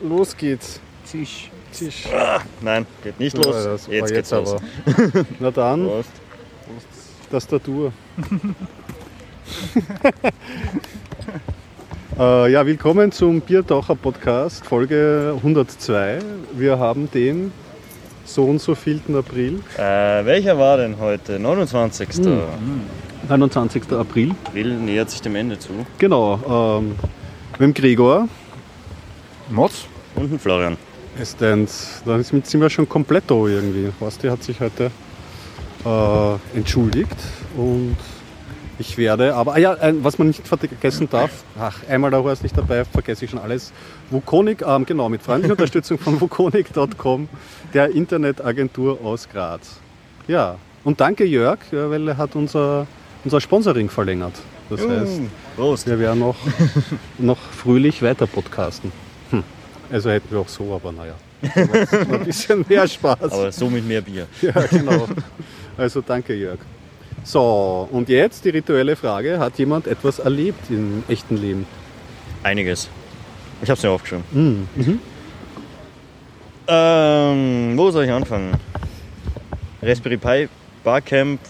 los geht's. Zisch. Zisch. Nein, geht nicht Ja, los. das war jetzt geht's los. aber. Na dann, Prost. Tastatur. äh, ja, willkommen zum Biertaucher Podcast, Folge 102. Wir haben den so und so vielten April, Äh, welcher war denn heute? 29. Hm. 21. April. April nähert sich dem Ende zu. Genau, ähm, mit dem Gregor. Mods? Und ein Florian. Estens, da sind sind wir schon komplett da irgendwie. Basti hat sich heute äh, entschuldigt und ich werde, aber ah ja, ein, was man nicht vergessen darf, ach, einmal da war es nicht dabei, vergesse ich schon alles. Vukonik, ähm, genau, mit freundlicher Unterstützung von vukonik.com, der Internetagentur aus Graz. Ja, und danke Jörg, ja, weil er hat unser, unser Sponsoring verlängert. Das heißt, Prost. wir werden noch, noch fröhlich weiter podcasten. Also hätten wir auch so, aber naja. Ein bisschen mehr Spaß. Aber so mit mehr Bier. Ja, genau. Also danke, Jörg. So, und jetzt die rituelle Frage: Hat jemand etwas erlebt im echten Leben? Einiges. Ich hab's mir aufgeschrieben. Mhm. Mhm. Ähm, wo soll ich anfangen? Raspberry Pi, Barcamp,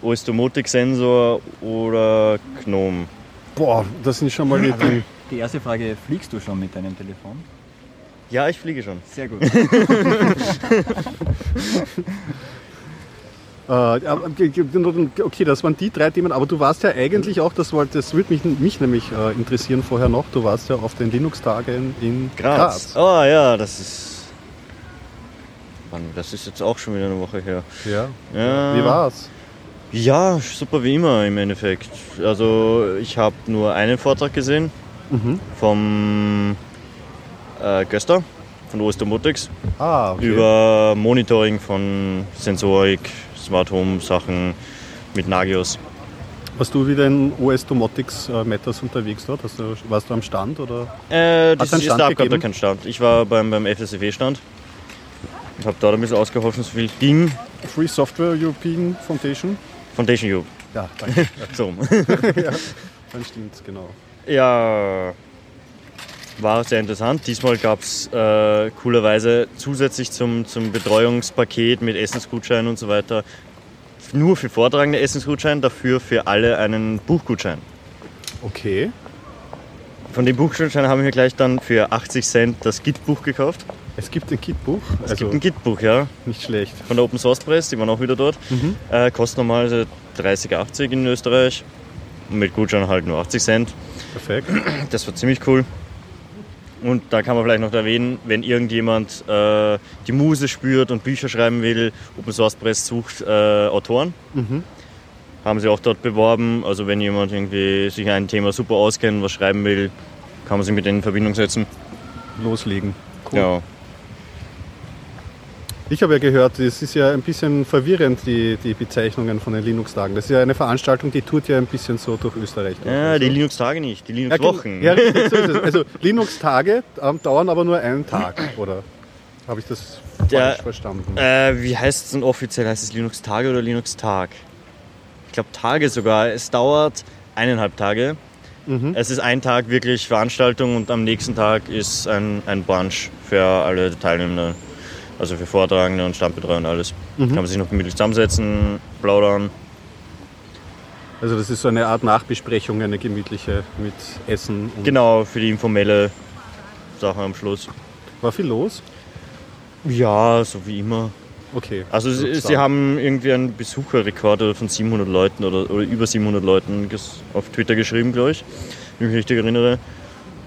OS Domotic Sensor oder Gnome? Boah, das sind schon mal die Dinge. Die erste Frage, fliegst du schon mit deinem Telefon? Ja, ich fliege schon. Sehr gut. Äh, okay, das waren die drei Themen, aber du warst ja eigentlich auch, das, wollte, das würde mich, mich nämlich äh, interessieren vorher noch, du warst ja auf den Linux-Tagen in Graz. Graz. Oh ja, das ist. Mann, das ist jetzt auch schon wieder eine Woche her. Ja. Ja. Wie war's? Ja, super wie immer im Endeffekt. Also ich habe nur einen Vortrag gesehen Mhm. vom äh, Göster von OS Domotics Ah, okay. über Monitoring von Sensorik, Smart Home Sachen mit Nagios. Warst du wieder in OS Domotics äh, Matters unterwegs dort? Hast du, warst du am Stand oder? Äh, das ist Stand da gab da keinen Stand. Ich war beim, beim FSFE-Stand. Ich habe dort ein bisschen ausgeholfen, so viel ging. Free Software European Foundation? Foundation Europe. Ja, danke. So. rum. Dann stimmt's, genau. Ja, war sehr interessant. Diesmal gab es äh, coolerweise zusätzlich zum, zum Betreuungspaket mit Essensgutschein und so weiter nur für Vortragende Essensgutschein, dafür für alle einen Buchgutschein. Okay. Von dem Buchgutschein haben wir gleich dann für 80 Cent das Git-Buch gekauft. Es gibt ein Kit-Buch, Es also gibt ein Git-Buch, ja, nicht schlecht. von der Open Source Press, die waren auch wieder dort. Mhm. Äh, kostet normalerweise 30,80 in Österreich. Und mit Gutschein halt nur 80 Cent. Perfekt. Das war ziemlich cool. Und da kann man vielleicht noch erwähnen, wenn irgendjemand äh, die Muse spürt und Bücher schreiben will, Open Source Press sucht äh, Autoren. Mhm. Haben sie auch dort beworben. Also wenn jemand irgendwie sich ein Thema super auskennt, was schreiben will, kann man sich mit denen in Verbindung setzen. Loslegen. Cool. Ja. Ich habe ja gehört, es ist ja ein bisschen verwirrend, die, die Bezeichnungen von den Linux-Tagen. Das ist ja eine Veranstaltung, die tut ja ein bisschen so durch Österreich. durch. ja, Also- die Linux-Tage nicht, die Linux-Wochen. Ja, richtig, so ist es. Also Linux-Tage ähm, dauern aber nur einen Tag, oder? Habe ich das Der- falsch verstanden? Äh, wie heißt es denn offiziell? Heißt es Linux-Tage oder Linux-Tag? Ich glaube Tage sogar. Es dauert eineinhalb Tage. Mhm. Es ist ein Tag wirklich Veranstaltung und am nächsten Tag ist ein, ein Brunch für alle Teilnehmenden. Also für Vortragende und Standbetreuer und alles. Mhm. Kann man sich noch gemütlich zusammensetzen, plaudern. Also das ist so eine Art Nachbesprechung, eine gemütliche mit Essen. Und Genau, für die informelle Sache am Schluss. War viel los? Ja, so wie immer. Okay. Also sie, sie haben irgendwie einen Besucherrekord von 700 Leuten oder, oder über 700 Leuten auf Twitter geschrieben, glaube ich, wenn ich mich richtig erinnere.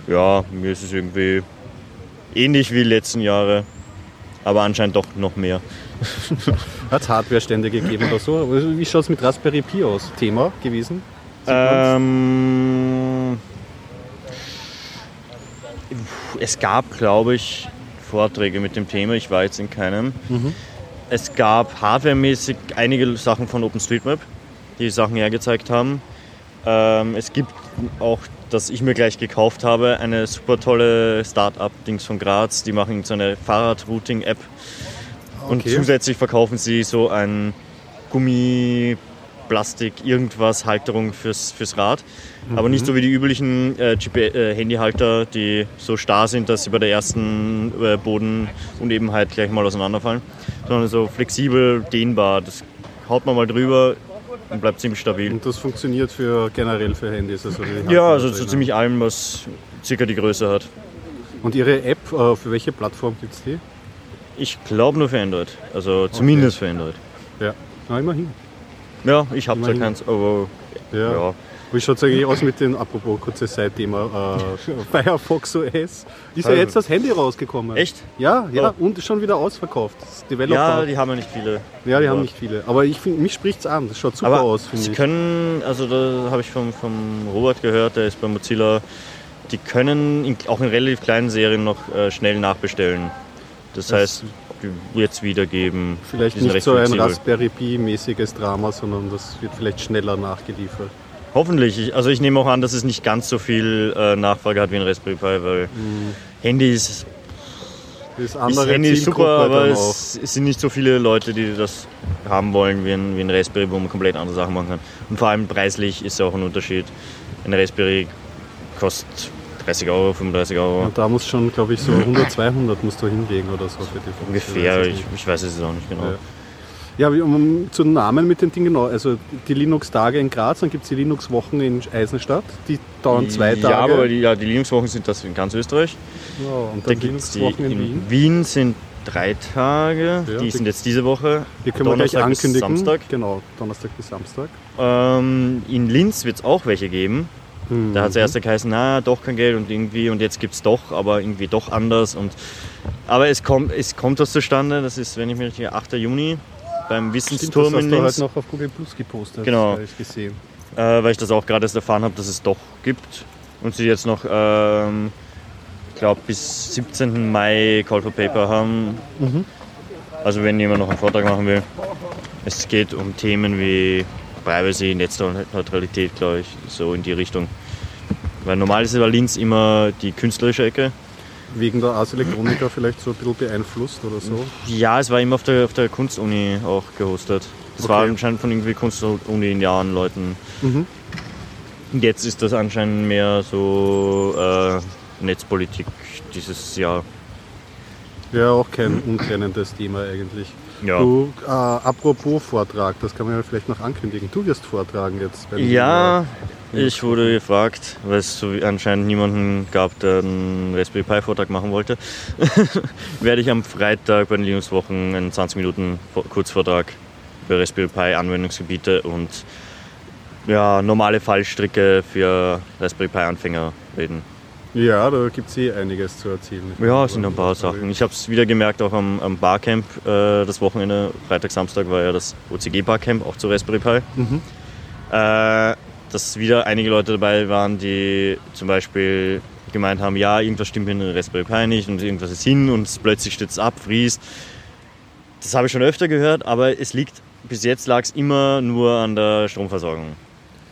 Ja, mir ist es irgendwie ähnlich wie die letzten Jahre, aber anscheinend doch noch mehr. Hat es Hardware-Stände gegeben oder so? Wie schaut es mit Raspberry Pi aus? Thema gewesen? Ähm, es gab, glaube ich, Vorträge mit dem Thema. Ich war jetzt in keinem. Mhm. Es gab hardwaremäßig einige Sachen von OpenStreetMap, die Sachen hergezeigt haben. Ähm, es gibt auch, das ich mir gleich gekauft habe, eine super tolle Start-up-Dings von Graz. Die machen so eine Fahrrad-Routing-App. Und Okay. zusätzlich verkaufen sie so ein Gummi Plastik, irgendwas, Halterung fürs, fürs Rad. Aber nicht so wie die üblichen äh, äh, Handyhalter, die so starr sind, dass sie bei der ersten äh, Bodenunebenheit gleich mal auseinanderfallen. Sondern so flexibel, dehnbar. Das haut man mal drüber und bleibt ziemlich stabil. Und das funktioniert für generell für Handys. Also Ja, also drinnen. ziemlich allem, was circa die Größe hat. Und Ihre App, äh, für welche Plattform gibt es die? Ich glaube nur für Android. Also zumindest für Android. Ja, Na, immerhin. Ja, ich habe zwar keins, aber Ja. ja. Wie schaut es eigentlich aus mit den, apropos kurzes Side-Thema, äh, Firefox OS? Ist ja Also- jetzt das Handy rausgekommen. Echt? Ja, ja, Oh. und schon wieder ausverkauft. Ja, die haben ja nicht viele. Ja, die haben nicht viele. Aber ich find, mich spricht es an. Das schaut super Aber aus, finde sie ich. können, also da habe ich vom, vom Robert gehört, der ist bei Mozilla, die können in, auch in relativ kleinen Serien noch äh, schnell nachbestellen. Das, Das- heißt, die jetzt wiedergeben. Vielleicht nicht so ein. Raspberry Pi-mäßiges Drama, sondern das wird vielleicht schneller nachgeliefert. Hoffentlich. Ich, also ich nehme auch an, dass es nicht ganz so viel äh, Nachfrage hat wie ein Raspberry Pi, weil Mhm. Handys, Das ist andere Handy ist super, aber es, es sind nicht so viele Leute, die das haben wollen wie ein, wie ein Raspberry, wo man komplett andere Sachen machen kann. Und vor allem preislich ist ja auch ein Unterschied. Ein Raspberry kostet 30 Euro, 35 Euro. Und da muss schon, glaube ich, so 100, 200 musst du hinlegen oder so für die Funktion. Ungefähr, ich, ich weiß es auch nicht genau. Ja. Ja, um, zu den Namen mit den Dingen genau. Also die Linux-Tage in Graz, dann gibt es die Linux-Wochen in Eisenstadt. Die dauern zwei Tage. Ja, aber die, ja, die Linux-Wochen sind das in ganz Österreich. Ja, und Da dann die Linux-Wochen in, in Wien. Wien sind drei Tage, Ja, die die- sind jetzt diese Woche. Die können wir gleich Donnerstag bis ankündigen. Samstag. Genau, Donnerstag bis Samstag. Ähm, in Linz wird es auch welche geben. Mhm. Da hat es erst geheißen, na, doch kein Geld und irgendwie und jetzt gibt es doch, aber irgendwie doch anders. Und, aber es kommt, es kommt was zustande, das ist, wenn ich mich irre, 8. Juni beim Stimmt, das Wissensturm hast in du Linz. heute noch auf Google Plus gepostet. Genau. Ich gesehen. äh, weil ich das auch gerade erst erfahren habe, dass es doch gibt. Und sie jetzt noch, ähm, ich glaube, bis 17. Mai Call for Paper haben. Mhm. Also wenn jemand noch einen Vortrag machen will. Es geht um Themen wie Privacy, Netzneutralität, glaube ich, so in die Richtung. Weil normal ist bei Linz immer die künstlerische Ecke. Wegen der Ars Electronica vielleicht so ein bisschen beeinflusst oder so. Ja, es war immer auf der, auf der Kunstuni auch gehostet. Das war Okay. anscheinend von irgendwie Kunstuni in Jahren Leuten. Mhm. Jetzt ist das anscheinend mehr so äh, Netzpolitik dieses Jahr. Ja, auch kein untrennendes Thema eigentlich. Ja. Du, äh, apropos Vortrag, das kann man ja vielleicht noch ankündigen. Du wirst vortragen jetzt. Ja, ich wurde gefragt, weil es anscheinend niemanden gab, der einen Raspberry Pi Vortrag machen wollte. Werde ich am Freitag bei den Linux-Wochen einen 20 Minuten Vor- Kurzvortrag für Raspberry Pi Anwendungsgebiete und ja, normale Fallstricke für Raspberry Pi Anfänger reden. Ja, da gibt es eh einiges zu erzählen. Ja, es sind ein paar Sachen. Ich habe es wieder gemerkt, auch am, am Barcamp äh, das Wochenende, Freitag, Samstag war ja das OCG Barcamp, auch zu Raspberry Pi. Mhm. Äh, dass wieder einige Leute dabei waren, die zum Beispiel gemeint haben, ja, irgendwas stimmt mit dem Raspberry Pi nicht und irgendwas ist hin und es plötzlich stützt ab, friest. Das habe ich schon öfter gehört, aber es liegt, bis jetzt lag es immer nur an der Stromversorgung.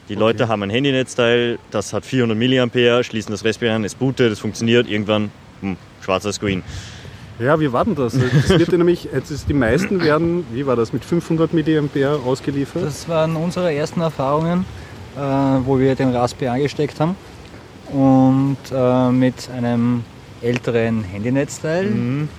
Die Leute haben ein Handynetzteil, das hat 400 mAh, schließen das Raspberry an, es bootet, es funktioniert, irgendwann hm, schwarzer Screen. Ja, wie war denn das? Es wird nämlich, jetzt ist, die meisten werden, wie war das, mit 500 mAh ausgeliefert? Das waren unsere ersten Erfahrungen, äh, wo wir den Raspberry angesteckt haben und äh, mit einem älteren Handynetzteil. Mhm.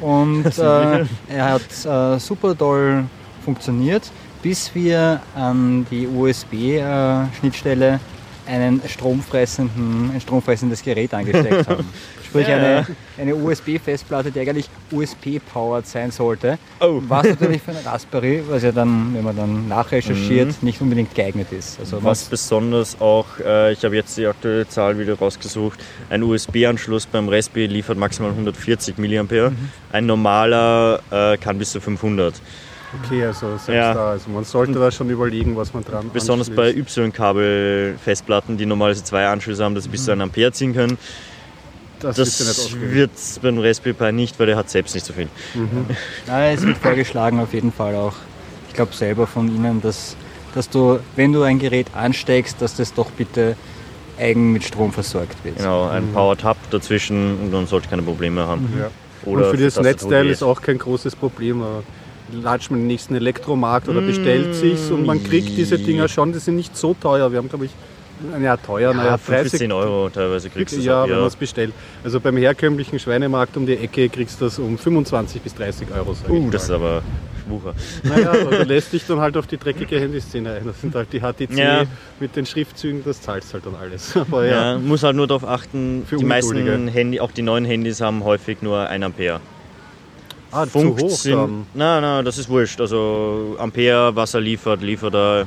Und äh, er hat äh, super toll funktioniert, bis wir an die USB-Schnittstelle einen stromfressenden, ein stromfressendes Gerät angesteckt haben. Sprich Ja, eine, eine USB-Festplatte, die eigentlich USB-powered sein sollte. Oh. Was natürlich für einen Raspberry, was ja dann, wenn man dann nachrecherchiert, Mhm. nicht unbedingt geeignet ist. Also Was was, besonders auch, äh, ich habe jetzt die aktuelle Zahl wieder rausgesucht, ein USB-Anschluss beim Raspberry liefert maximal 140 mA, Mhm. ein normaler äh, kann bis zu 500. Okay, also selbst Ja. da. Also man sollte da schon überlegen, was man dran Besonders bei anschließt. Y-Kabel-Festplatten, die normalerweise zwei Anschlüsse haben, dass sie bis zu einem Ampere ziehen können. Das, ja Das wird beim Raspberry Pi nicht, weil der hat selbst nicht so viel. Nein, es wird vorgeschlagen auf jeden Fall auch, ich glaube selber von Ihnen, dass, dass du, wenn du ein Gerät ansteckst, dass das doch bitte eigen mit Strom versorgt wird. Genau, ein Power-Tab dazwischen und dann sollte keine Probleme haben. Ja. Oder und für das Tastatur Netzteil ist auch kein großes Problem. latscht man den nächsten Elektromarkt oder bestellt sich's und man kriegt diese Dinger schon, die sind nicht so teuer. Wir haben, glaube ich, ja, teuer, naja, 5 bis 10 Euro teilweise kriegst du es ja, auch, wenn man es bestellt. Also beim herkömmlichen Schweinemarkt um die Ecke kriegst du das um 25 bis 30 Euro. Uh, das ist aber Wucher. Naja, da lässt dich dann halt auf die dreckige Handyszene ein. Das sind halt die HTC Ja. mit den Schriftzügen, das zahlst halt dann alles. Aber ja, Ja, muss halt nur darauf achten, die meisten Ungeduldige. Handy, auch die neuen Handys haben häufig nur 1 Ampere. ah, zu Funkt hoch sind, dann. na, na, das ist wurscht. Also Ampere, was er liefert, liefert er,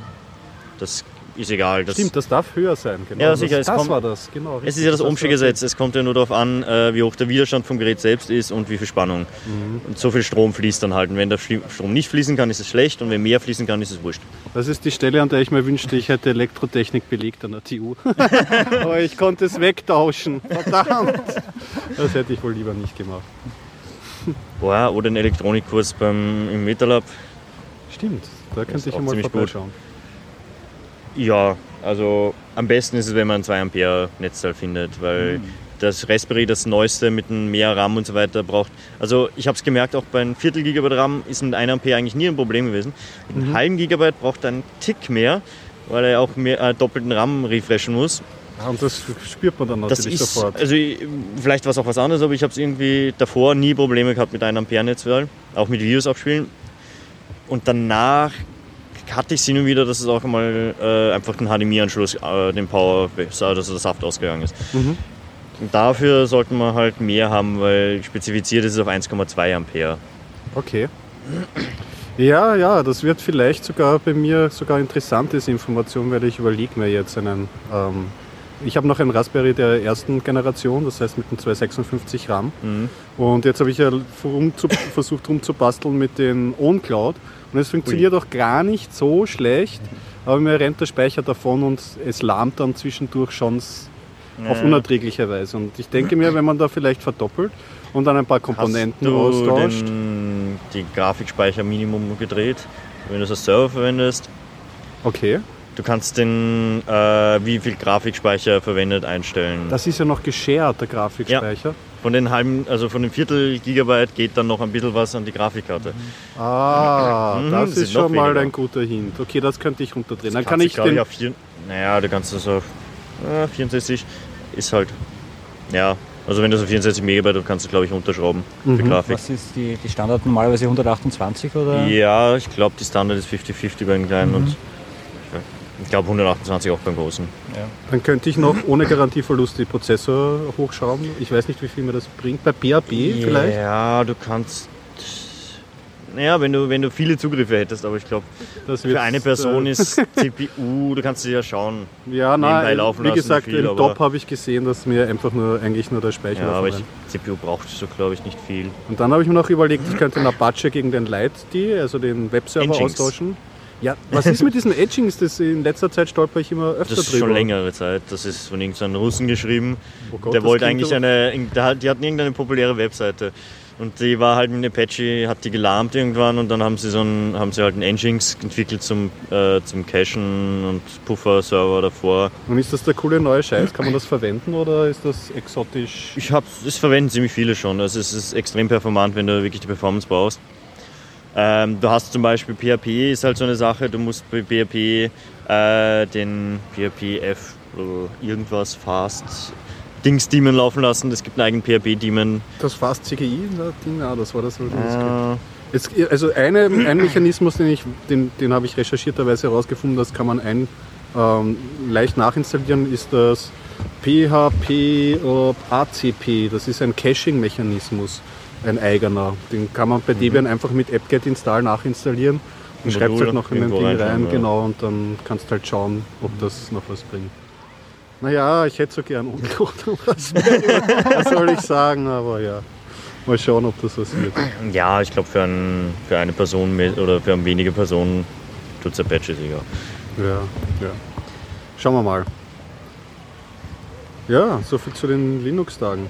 das ist egal. Das, Stimmt, das darf höher sein. Genau. Ja, sicher, es Das, das kommt- war das, genau. Es richtig, ist ja das hast Ohmsche Gesetz. Es kommt ja nur darauf an, äh, wie hoch der Widerstand vom Gerät selbst ist und wie viel Spannung. Mhm. Und so viel Strom fließt dann halt. Und wenn der Strom nicht fließen kann, ist es schlecht. Und wenn mehr fließen kann, ist es wurscht. Das ist die Stelle, an der ich mir wünschte, ich hätte Elektrotechnik belegt an der TU. Aber ich konnte es wegtauschen. Verdammt! Das hätte ich wohl lieber nicht gemacht. Boah, oder einen Elektronikkurs beim, im Metalab. Stimmt, da könnte ich einmal ziemlich gut. Ja, also am besten ist es, wenn man ein 2 Ampere Netzteil findet, weil das Raspberry, das neueste mit einem mehr RAM und so weiter braucht. Also ich habe es gemerkt, auch bei einem Viertel Gigabyte RAM ist mit 1 Ampere eigentlich nie ein Problem gewesen. Mit einem halben Gigabyte braucht er einen Tick mehr, weil er auch mehr, äh, doppelten RAM refreshen muss. Ja, und das spürt man dann Das natürlich ist, sofort. also ich- vielleicht war es auch was anderes, aber ich habe es irgendwie davor nie Probleme gehabt mit 1 Ampere Netzteil, auch mit Videos abspielen. Und danach hatte ich es hin und wieder, dass es auch mal äh, einfach den HDMI-Anschluss, äh, den Power, also dass der Saft ausgegangen ist. Mhm. Dafür sollten wir halt mehr haben, weil spezifiziert ist es auf 1,2 Ampere. Okay. Ja, ja, das wird vielleicht sogar bei mir sogar interessant, diese Information, weil ich überlege mir jetzt einen. Ähm, ich habe noch einen Raspberry der ersten Generation, das heißt mit dem 256 RAM. Mhm. Und jetzt habe ich ja versucht rumzubasteln mit den OwnCloud. Und es funktioniert auch gar nicht so schlecht, aber mir rennt der Speicher davon und es lahmt dann zwischendurch schon auf unerträgliche Weise. Und ich denke mir, wenn man da vielleicht verdoppelt und dann ein paar Komponenten Hast du austauscht. den, die Grafikspeicher Minimum gedreht, wenn du es als Server verwendest? Okay. Du kannst den, äh, wie viel Grafikspeicher verwendet, einstellen. Das ist ja noch geshared, der Grafikspeicher. Von den halben, also von dem Viertel Gigabyte geht dann noch ein bisschen was an die Grafikkarte. Ah, Mhm, das ist schon mal weniger. ein guter Hint. Okay, das könnte ich runterdrehen. Dann Das kann kannst ich den. auf vier, naja, du kannst das auf äh, 64 ist halt, ja, also wenn du so 64 Megabyte, kannst du glaube ich unterschrauben für Mhm. Grafik. Was ist die, die Standard normalerweise 128 oder? Ja, ich glaube die Standard ist 50-50 bei den kleinen Mhm. und ich glaube 128 auch beim großen. Dann könnte ich noch ohne Garantieverlust die Prozessor hochschrauben. Ich weiß nicht, wie viel mir das bringt. Bei PHP vielleicht? Ja, du kannst. Naja, wenn du, wenn du viele Zugriffe hättest, aber ich glaube, für eine Person äh, ist CPU, du kannst sie ja schauen. Ja, nebenbei nein, laufen wie gesagt, viel, im Top habe ich gesehen, dass mir einfach nur eigentlich nur der Speicher Ja, aber ich. CPU braucht so, glaube ich, nicht viel. Und dann habe ich mir noch überlegt, ich könnte den Apache gegen den Light-D, also den Webserver austauschen. Ja, was ist mit diesen Edgings? Das in letzter Zeit stolper ich immer öfter Das ist drüber. schon längere Zeit. Das ist von irgendeinem Russen geschrieben. Oh Gott, der wollte eigentlich eine. Die hatten irgendeine populäre Webseite. Und die war halt mit Apache, hat die gelahmt irgendwann und dann haben sie so einen, haben sie halt einen Nginx entwickelt zum, äh, zum Cachen und Puffer-Server davor. Und ist das der coole neue Scheiß? Kann man das verwenden oder ist das exotisch? Ich habe, das verwenden ziemlich viele schon. Also es ist extrem performant, wenn du wirklich die Performance brauchst. Ähm, du hast zum Beispiel PHP ist halt so eine Sache. Du musst bei PHP äh, den PHP F äh, irgendwas fast Dings Daemon laufen lassen. Es gibt einen eigenen PHP Daemon. Das Fast CGI, das Ding, ah, das war das. das Äh, Es, also eine, ein Mechanismus, den, ich, den, den habe ich recherchierterweise herausgefunden, das kann man ein, ähm, leicht nachinstallieren, ist das PHP äh, ACP. Das ist ein Caching-Mechanismus, ein eigener. Den kann man bei Debian einfach mit apt-get install nachinstallieren und schreibt halt noch in den Ding rein, ja. genau, und dann kannst du halt schauen, ob das noch was bringt. Naja, ich hätte so gern Unkraut Raspberry. Was soll ich sagen, aber ja. Mal schauen, ob das was wird. ja, ich glaube für, ein, für eine Person mehr- oder für wenige Personen tut es Apache sicher. Ja, ja. Schauen wir mal. Ja, soviel zu den Linux-Tagen.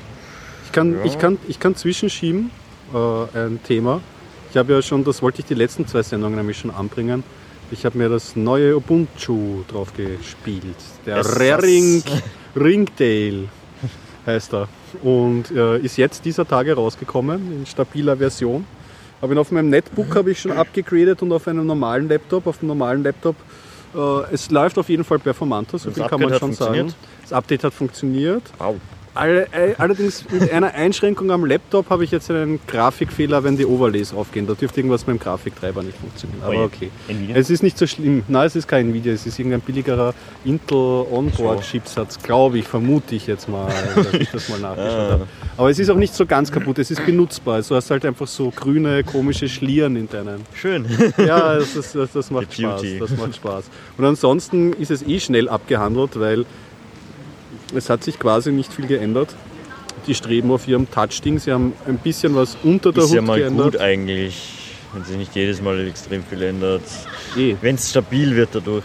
Ich kann, Ja. ich kann, ich kann zwischenschieben äh, ein Thema. Ich habe ja schon, das wollte ich die letzten zwei Sendungen nämlich schon anbringen. Ich habe mir das neue Ubuntu drauf gespielt. Der Es- Raring Ringtail heißt er. Und äh, ist jetzt dieser Tage rausgekommen in stabiler Version. Habe ihn auf meinem Netbook habe ich schon abgegradet und auf einem normalen Laptop, auf dem normalen Laptop. Äh, es läuft auf jeden Fall performanter, so Das viel kann Upgrade man schon sagen. Das Update hat funktioniert. Au. Äh, allerdings mit einer Einschränkung am Laptop habe ich jetzt einen Grafikfehler, wenn die Overlays aufgehen. Da dürfte irgendwas mit dem Grafiktreiber nicht funktionieren. Aber Oje. okay. Nvidia? Es ist nicht so schlimm. Nein, es ist kein Nvidia, es ist irgendein billigerer Intel Onboard Chipsatz, glaube ich, vermute ich jetzt mal, dass ich das mal nachgeschaut Ah. habe. Aber es ist auch nicht so ganz kaputt, es ist benutzbar. Also du hast halt einfach so grüne, komische Schlieren in deinen. Schön. Ja, das, ist, das, das macht Spaß. Das macht Spaß. Und ansonsten ist es eh schnell abgehandelt, weil es hat sich quasi nicht viel geändert. Die streben auf ihrem Touch-Ding. Sie haben ein bisschen was unter der Ist ja Hut mal geändert. gut eigentlich, wenn sich nicht jedes Mal extrem viel ändert. Eh. Wenn es stabil wird dadurch.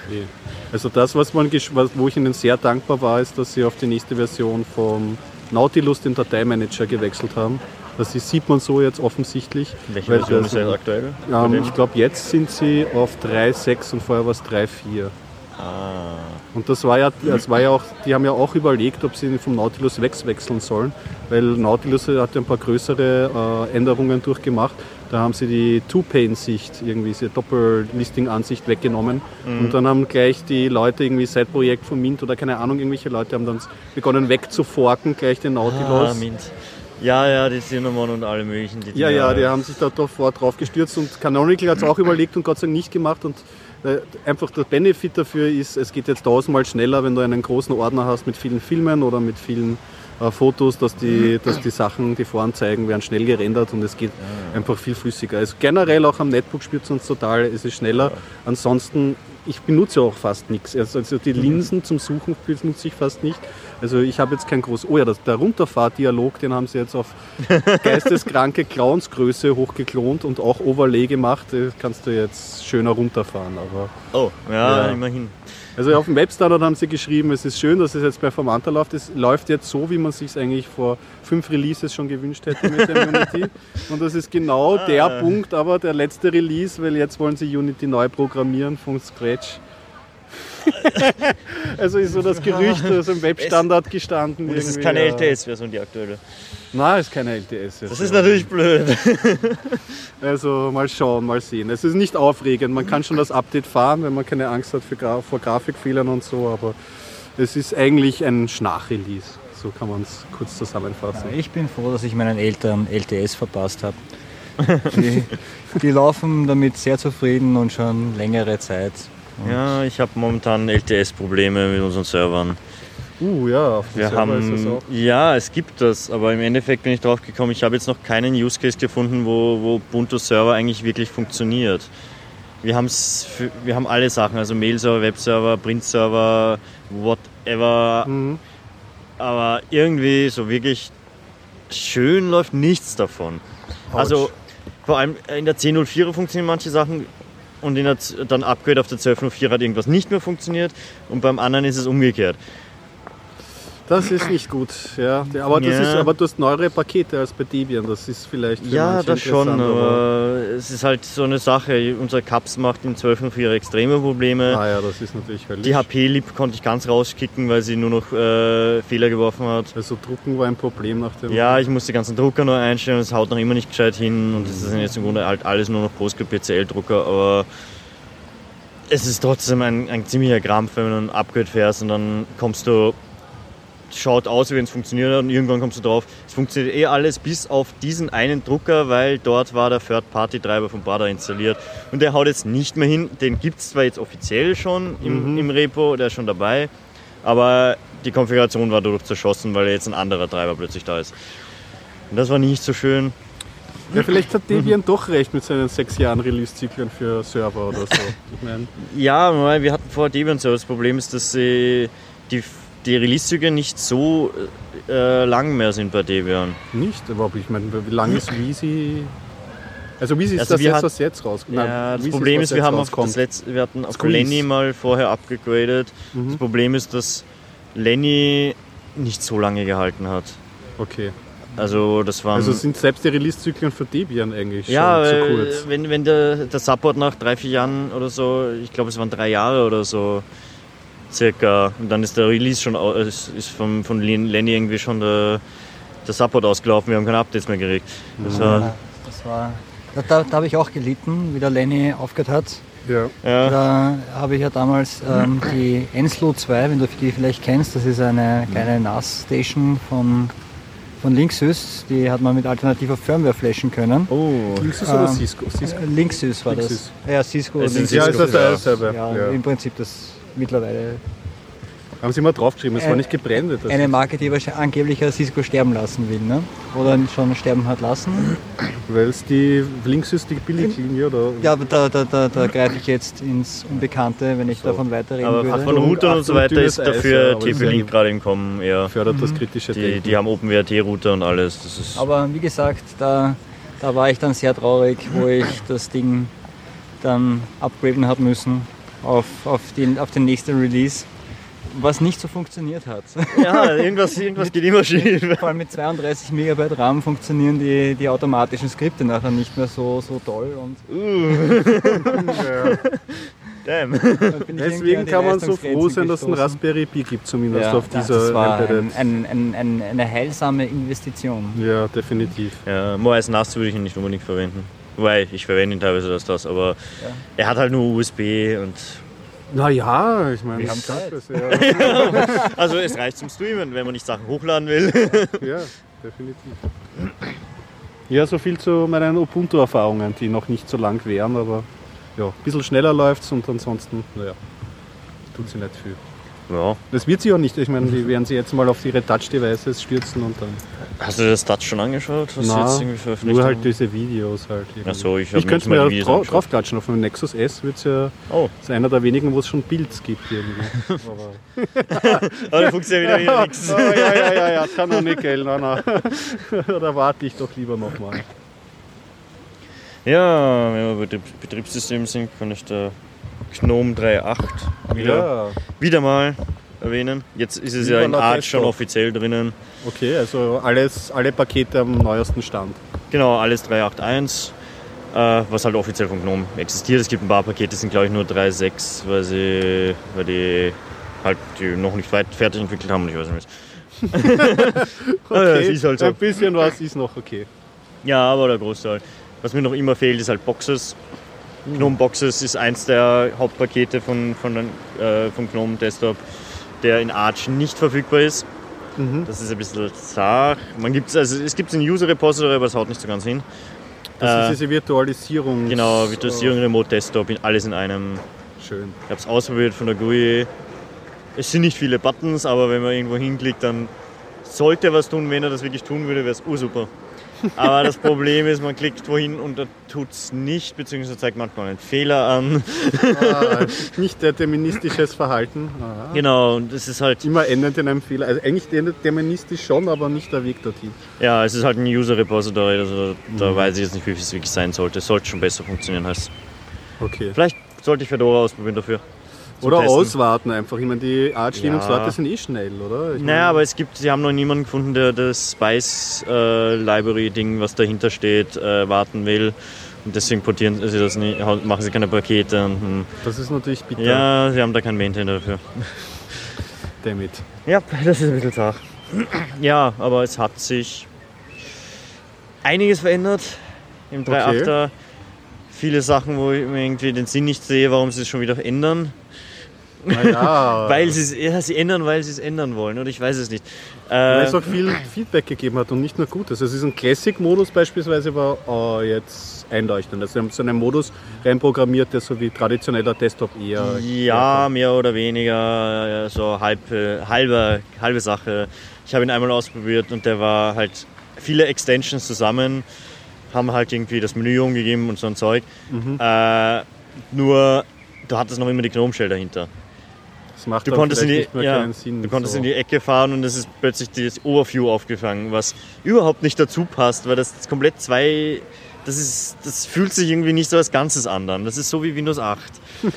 Also das, was man, wo ich Ihnen sehr dankbar war, ist, dass Sie auf die nächste Version vom Nautilus, den Dateimanager, gewechselt haben. Das sieht man so jetzt offensichtlich. Welche Version ist jetzt aktuell? Ähm, ich glaube, jetzt sind Sie auf 3.6 und vorher war es 3.4. ah, Und das war ja, das war ja auch, die haben ja auch überlegt, ob sie vom Nautilus Wex wechseln sollen, weil Nautilus hat ja ein paar größere äh, Änderungen durchgemacht. Da haben sie die Two-Pane-Sicht, irgendwie diese Doppellisting-Ansicht weggenommen. Und dann haben gleich die Leute irgendwie seit Projekt von Mint oder keine Ahnung, irgendwelche Leute haben dann begonnen wegzuforken, gleich den ah, Nautilus. Mint. Ja, ja, die Cinnamon und alle möglichen. Die Ja, ja, die haben sich da davor drauf gestürzt und Canonical hat es auch überlegt und Gott sei Dank nicht gemacht. Und einfach der Benefit dafür ist, es geht jetzt tausendmal schneller, wenn du einen großen Ordner hast mit vielen Filmen oder mit vielen äh, Fotos, dass die, dass die Sachen, die Voranzeigen, werden schnell gerendert und es geht einfach viel flüssiger. Also generell auch am Netbook spürt es uns total, es ist schneller. Ansonsten, ich benutze auch fast nichts. Also also die Linsen zum Suchen benutze ich fast nicht. Also ich habe jetzt kein groß. Oh ja, das, der Runterfahrdialog, den haben sie jetzt auf geisteskranke Clownsgröße hochgeklont und auch Overlay gemacht. Das kannst du jetzt schöner runterfahren. Aber Oh, ja, Ja. immerhin. also auf dem Webstandard haben sie geschrieben, es ist schön, dass es jetzt performanter läuft. Es läuft jetzt so, wie man sich eigentlich vor fünf Releases schon gewünscht hätte mit der Unity. Und das ist genau der Punkt, aber der letzte Release, weil jetzt wollen sie Unity neu programmieren von Scratch. also ist so das Gerücht, das im Webstandard gestanden. Und es ist keine ja. LTS-Version, die aktuelle. Nein, es ist keine LTS. Das ist natürlich blöd. Also mal schauen, mal sehen. Es ist nicht aufregend. Man kann schon das Update fahren, wenn man keine Angst hat für Gra vor Grafikfehlern und so, aber es ist eigentlich ein Schnach-Release. So kann man es kurz zusammenfassen. Ich bin froh, dass ich meinen Eltern LTS verpasst habe. Die, die laufen damit sehr zufrieden und schon längere Zeit. Ja, ich habe momentan LTS-Probleme mit unseren Servern. Uh, ja, auf Wir Server ist es haben, auch. ja, es gibt das, aber im Endeffekt bin ich drauf gekommen, ich habe jetzt noch keinen Use Case gefunden, wo, wo Ubuntu Server eigentlich wirklich funktioniert. Wir, haben's für, wir haben alle Sachen, also Mail-Server, Web-Server, Print-Server, whatever, Mhm. aber irgendwie so wirklich schön läuft nichts davon. Also vor allem in der 10.04er funktionieren manche Sachen und der, Z- dann Upgrade auf der 12.04 hat irgendwas nicht mehr funktioniert und beim anderen ist es umgekehrt. Das ist nicht gut, ja. Aber, das Ja. ist, aber du hast neuere Pakete als bei Debian. Das ist vielleicht Ja, das schon, aber es ist halt so eine Sache. Unser Caps macht in 12.04 extreme Probleme. Ah ja, das ist natürlich höllisch. Die HP-Lib konnte ich ganz rauskicken, weil sie nur noch äh, Fehler geworfen hat. Also Drucken war ein Problem nach dem... Ja, ich muss die ganzen Drucker neu einstellen, es haut noch immer nicht gescheit hin und es sind jetzt im Grunde halt alles nur noch PostgrePCL-Drucker, aber es ist trotzdem ein, ein ziemlicher Krampf, wenn du ein Upgrade fährst und dann kommst du, schaut aus, wie wenn es funktioniert hat und irgendwann kommst du drauf, es funktioniert eh alles bis auf diesen einen Drucker, weil dort war der Third-Party-Treiber von Bada installiert und der haut jetzt nicht mehr hin, den gibt es zwar jetzt offiziell schon im, im Repo, der ist schon dabei, aber die Konfiguration war dadurch zerschossen, weil jetzt ein anderer Treiber plötzlich da ist. Und das war nicht so schön. Ja, vielleicht hat Debian doch recht mit seinen sechs Jahren Release-Zyklen für Server oder so. Ich meine, Ja, weil wir hatten vor Debian so das Problem ist, dass sie die, die Release-Züge nicht so äh, lang mehr sind bei Debian. nicht, aber ich meine, wie lange ist Wheezy? Also Wheezy ist Also das jetzt, hat- was jetzt rauskommt. Ja, das Problem ist, wir haben auf das letzte, wir hatten auf Squeeze. Lenny mal vorher abgegradet. Das Problem ist, dass Lenny nicht so lange gehalten hat. Okay. Also das waren Also sind selbst die Release-Zyklen für Debian eigentlich ja, schon zu kurz. wenn, wenn der, der Support nach drei, vier Jahren oder so, ich glaube es waren drei Jahre oder so circa, und dann ist der Release schon, ist, ist vom, von Len- Lenny irgendwie schon der, der Support ausgelaufen, wir haben keine Updates mehr gekriegt. Das war, Das war Da, da, da habe ich auch gelitten, wie der Lenny aufgehört hat. Ja. Ja. Da habe ich ja damals ähm, die Enslo 2, wenn du die vielleicht kennst, das ist eine kleine NAS-Station von, von Linksys, die hat man mit alternativer Firmware flashen können. Oh. Linksys oder Ähm, Cisco? Cisco. Äh, Linksys war Linksys. das. Ja, Cisco. Es ist Linksys. Ja, ist das ja. ja, Ja. im Prinzip das mittlerweile Haben Sie mal draufgeschrieben, es war nicht gebrandet. eine ist- Marke, die wahrscheinlich angeblich Cisco sterben lassen will, ne? Oder schon sterben hat lassen. Weil es die Linksys die Billiglinie oder. Ja, aber da, da, da, da greife ich jetzt ins Unbekannte, wenn ich So. davon weiterreden Aber würde. von Routern und so weiter ist ja, dafür aber ist TP-Link ja- gerade im Kommen eher. fördert Mhm. das kritische Die, Denken. die haben OpenWRT-Router und alles. Das ist Aber wie gesagt, da, da war ich dann sehr traurig, wo ich das Ding dann upgraden habe müssen auf, auf, den, auf den nächsten Release, was nicht so funktioniert hat. ja, irgendwas, irgendwas geht immer schief. Vor allem mit 32 MB RAM funktionieren die, die automatischen Skripte nachher nicht mehr so, so toll. Und Ja. Damn. Deswegen kann man so froh sein, dass es ein gestoßen. Raspberry Pi gibt, zumindest Ja, auf das dieser war Embedded. ein, ein, ein, ein, eine heilsame Investition. Ja, definitiv. Ja, more als NAS würde ich ihn nicht unbedingt verwenden. Wobei, ich verwende ihn teilweise als das, aber er hat halt nur USB und. Naja, ich meine, Wir haben das Zeit. ja, Also es reicht zum Streamen, wenn man nicht Sachen hochladen will. ja, definitiv. Ja, so viel zu meinen Ubuntu-Erfahrungen, die noch nicht so lang wären, aber ja, ein bisschen schneller läuft es und ansonsten, naja, tut sie nicht viel. Ja. Das wird sie auch nicht. Ich meine, die werden sie jetzt mal auf ihre Touch-Devices stürzen und dann. Hast du das Touch schon angeschaut? Was Na, jetzt irgendwie veröffentlicht Nur halt haben? diese Videos halt. irgendwie. Ach so, ich ich könnte mir die Videos drau angeschaut. draufklatschen. Auf dem Nexus S wird es ja. Oh, Das ist einer der wenigen, wo es schon Builds gibt irgendwie. Aber aber da funktioniert wieder, wieder nichts. Oh, ja, ja, ja, ja, kann noch nicht, gell? Nein, nein. da warte ich doch lieber nochmal. Ja, wenn wir Betrieb, Betriebssystem sind, kann ich da GNOME 3.8 wieder, Ja, wieder mal erwähnen. Jetzt ist es ja Lieber in Arch schon offiziell drinnen. okay, also alles, alle Pakete am neuesten Stand. Genau, alles 3.8.1, äh, was halt offiziell von GNOME existiert. Es gibt ein paar Pakete, sind glaube ich nur 3.6, weil, sie, weil die halt die noch nicht weit fertig entwickelt haben und ich weiß nicht was. Ah, ja, halt so. Ein bisschen was ist noch okay. Ja, aber der Großteil. Was mir noch immer fehlt, ist halt Boxes. GNOME Boxes ist eins der Hauptpakete von, von, äh, von GNOME Desktop, der in Arch nicht verfügbar ist. Mhm. Das ist ein bisschen zart. Man gibt's, also es gibt ein User Repository, aber es haut nicht so ganz hin. Das Äh, ist diese Virtualisierung. Genau, Virtualisierung, Remote Desktop, in, alles in einem. Schön. Ich habe es ausprobiert von der GUI. Es sind nicht viele Buttons, aber wenn man irgendwo hinklickt, dann sollte er was tun. Wenn er das wirklich tun würde, wäre es ursuper. Aber das Problem ist, man klickt wohin und da tut es nicht, beziehungsweise zeigt manchmal einen Fehler an. Ah, nicht deterministisches Verhalten. Aha. Genau, und es ist halt, Immer endend in einem Fehler. Also eigentlich deterministisch schon, aber nicht der Weg dorthin. ja, es ist halt ein User Repository, also da weiß ich jetzt nicht, wie viel es wirklich sein sollte. Es sollte schon besser funktionieren als. Okay. Vielleicht sollte ich Fedora ausprobieren dafür. Oder Testen. auswarten einfach. Ich meine, die Arch-Linux-Leute Ja. sind eh schnell, oder? Ich Naja, meine, aber es gibt, sie haben noch niemanden gefunden, der das Spice äh, Library Ding, was dahinter steht, äh, warten will. Und deswegen portieren sie das nicht, machen sie keine Pakete. Und, hm. Das ist natürlich bitter. ja, sie haben da keinen Maintainer dafür. Damit. Ja, das ist ein bisschen zart. Ja, aber es hat sich einiges verändert im 3.8er. Viele Sachen, wo ich mir irgendwie den Sinn nicht sehe, warum sie es schon wieder ändern. Naja. Weil sie es, ja, sie ändern, weil sie es ändern wollen. Und ich weiß es nicht. Weil Äh, es auch viel Feedback gegeben hat und nicht nur Gutes. Also diesen Classic-Modus beispielsweise war oh, jetzt einleuchtend. Also sie haben so einen Modus reinprogrammiert, der so wie traditioneller Desktop eher... Ja, mehr oder weniger, äh, so halb, äh, halbe, halbe Sache. Ich habe ihn einmal ausprobiert und der war halt viele Extensions zusammen, haben halt irgendwie das Menü umgegeben und so ein Zeug. Mhm. Äh, nur, du hattest noch immer die Gnome Shell dahinter. Das macht Du konntest, in die, ja, Sinn. du konntest so. in die Ecke fahren und es ist plötzlich das Overview aufgefangen, was überhaupt nicht dazu passt, weil das komplett zwei. Das, ist, das fühlt sich irgendwie nicht so als Ganzes an. dann. Das ist so wie Windows 8.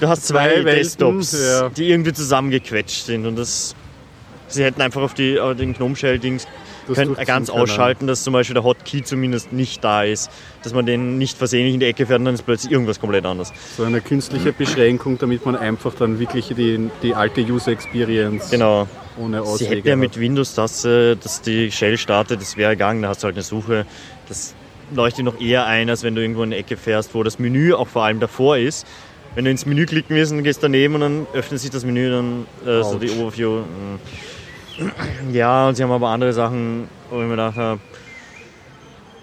Du hast zwei, Zwei Desktops, ja. die irgendwie zusammengequetscht sind und das. Sie hätten einfach auf die, auf den Gnome Shell Dings Das können, ganz können. ausschalten, dass zum Beispiel der Hotkey zumindest nicht da ist, dass man den nicht versehentlich in die Ecke fährt und dann ist plötzlich irgendwas komplett anders. So eine künstliche Beschränkung, damit man einfach dann wirklich die, die alte User Experience Genau. ohne Sie Auswege hätten ja hat. mit Windows-Taste, dass die Shell startet, das wäre gegangen, da hast du halt eine Suche. Das leuchtet noch eher ein, als wenn du irgendwo in eine Ecke fährst, wo das Menü auch vor allem davor ist. Wenn du ins Menü klicken willst und gehst daneben und dann öffnet sich das Menü, dann äh, so die. Overview. mm. Ja, und sie haben aber andere Sachen, wo ich mir gedacht habe,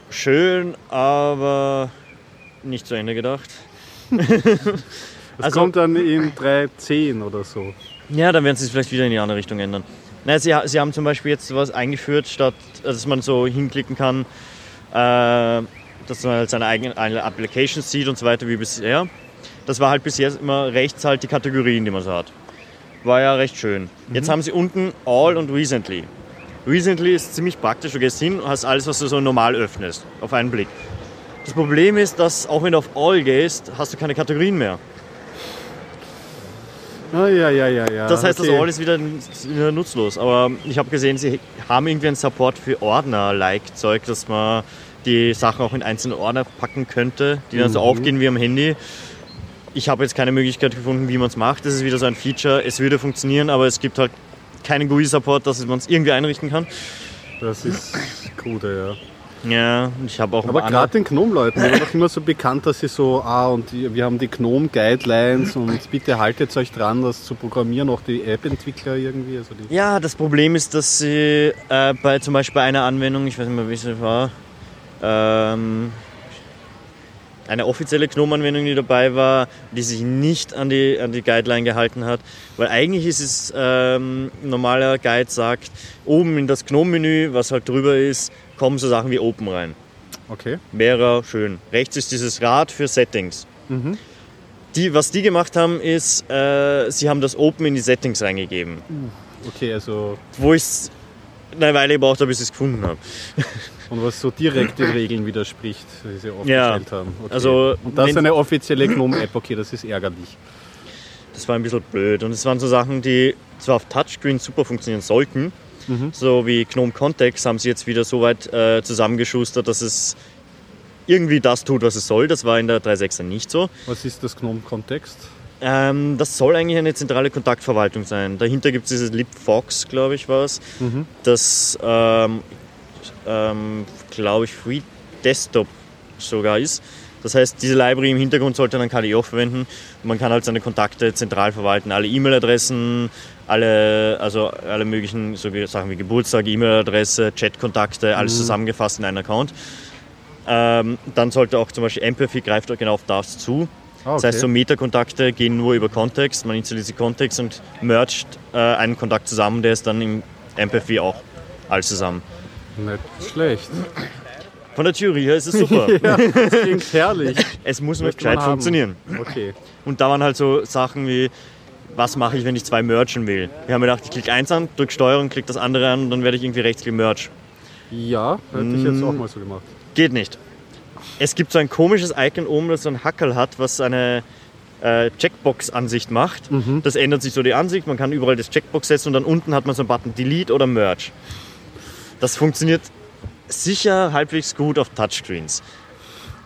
schön, aber nicht zu Ende gedacht. Das Also- kommt dann in 3.10 oder so. Ja, dann werden sie es vielleicht wieder in die andere Richtung ändern. Naja, sie, sie haben zum Beispiel jetzt was eingeführt, statt dass man so hinklicken kann, äh, dass man halt seine eigenen eine Applications sieht und so weiter wie bisher. Das war halt bisher immer rechts halt die Kategorien, die man so hat. War ja recht schön. Jetzt haben sie unten All und Recently. Recently ist ziemlich praktisch. Du gehst hin und hast alles, was du so normal öffnest, auf einen Blick. Das Problem ist, dass auch wenn du auf All gehst, hast du keine Kategorien mehr. Ah, ja, ja, ja, ja. Das heißt, okay. das All ist wieder, wieder nutzlos. Aber ich habe gesehen, sie haben irgendwie einen Support für Ordner-like-Zeug, dass man die Sachen auch in einzelne Ordner packen könnte, die dann so Mhm. aufgehen wie am Handy. Ich habe jetzt keine Möglichkeit gefunden, wie man es macht. Das ist wieder so ein Feature. Es würde funktionieren, aber es gibt halt keinen GUI-Support, dass man es irgendwie einrichten kann. Das ist krude, ja. Ja, ich habe auch Aber gerade den Gnome-Leuten, die waren doch immer so bekannt, dass sie so, ah, und die, wir haben die Gnome-Guidelines und bitte haltet euch dran, das zu programmieren, auch die App-Entwickler irgendwie. Also die, Ja, das Problem ist, dass sie äh, bei zum Beispiel bei einer Anwendung, ich weiß nicht mehr, wie sie war, ähm, eine offizielle GNOME-Anwendung, die dabei war, die sich nicht an die, an die Guideline gehalten hat. Weil eigentlich ist es, ähm, ein normaler Guide sagt, oben in das GNOME-Menü, was halt drüber ist, kommen so Sachen wie Open rein. okay. Wäre schön. Rechts ist dieses Rad für Settings. Mhm. Die, was die gemacht haben, ist, äh, sie haben das Open in die Settings reingegeben. Okay, also, Wo ich eine Weile gebraucht habe, bis ich es gefunden habe. und was so direkt den Regeln widerspricht, wie sie Ja, aufgestellt haben. Okay. also, und das ist eine offizielle Gnome-App, okay, das ist ärgerlich. Das war ein bisschen blöd. Und es waren so Sachen, die zwar auf Touchscreen super funktionieren sollten, so wie Gnome Context haben sie jetzt wieder so weit äh, zusammengeschustert, dass es irgendwie das tut, was es soll. Das war in der 3.6er nicht so. Was ist das Gnome-Kontext? Ähm, das soll eigentlich eine zentrale Kontaktverwaltung sein. Dahinter gibt es dieses LibFox, glaube ich, war es. Das, ähm, ähm, glaube ich, Free Desktop sogar ist. Das heißt, diese Library im Hintergrund sollte dann KDE auch verwenden. Und man kann halt seine Kontakte zentral verwalten. Alle E-Mail-Adressen, alle, also alle möglichen so Sachen wie Geburtstag, E-Mail-Adresse, Chat-Kontakte, alles zusammengefasst in einen Account. Ähm, dann sollte auch zum Beispiel Empathy greift genau auf das zu. Ah, Das heißt, so Meta-Kontakte gehen nur über Kontext. Man installiert Kontext und mergt äh, einen Kontakt zusammen, der ist dann im Empathy auch alles zusammen. Nicht schlecht. Von der Theorie her ist es super. ja, das klingt herrlich. Es muss nur gescheit funktionieren. Okay. Und da waren halt so Sachen wie, was mache ich, wenn ich zwei merchen will? Wir haben gedacht, ich klicke eins an, drücke Steuerung, klicke das andere an und dann werde ich irgendwie rechts gemerch. Ja, hätte ich jetzt auch mal so gemacht. Geht nicht. Es gibt so ein komisches Icon oben, das so ein Hackerl hat, was eine äh, Checkbox-Ansicht macht. Das ändert sich so die Ansicht, man kann überall das Checkbox setzen und dann unten hat man so einen Button Delete oder Merge. Das funktioniert sicher halbwegs gut auf Touchscreens.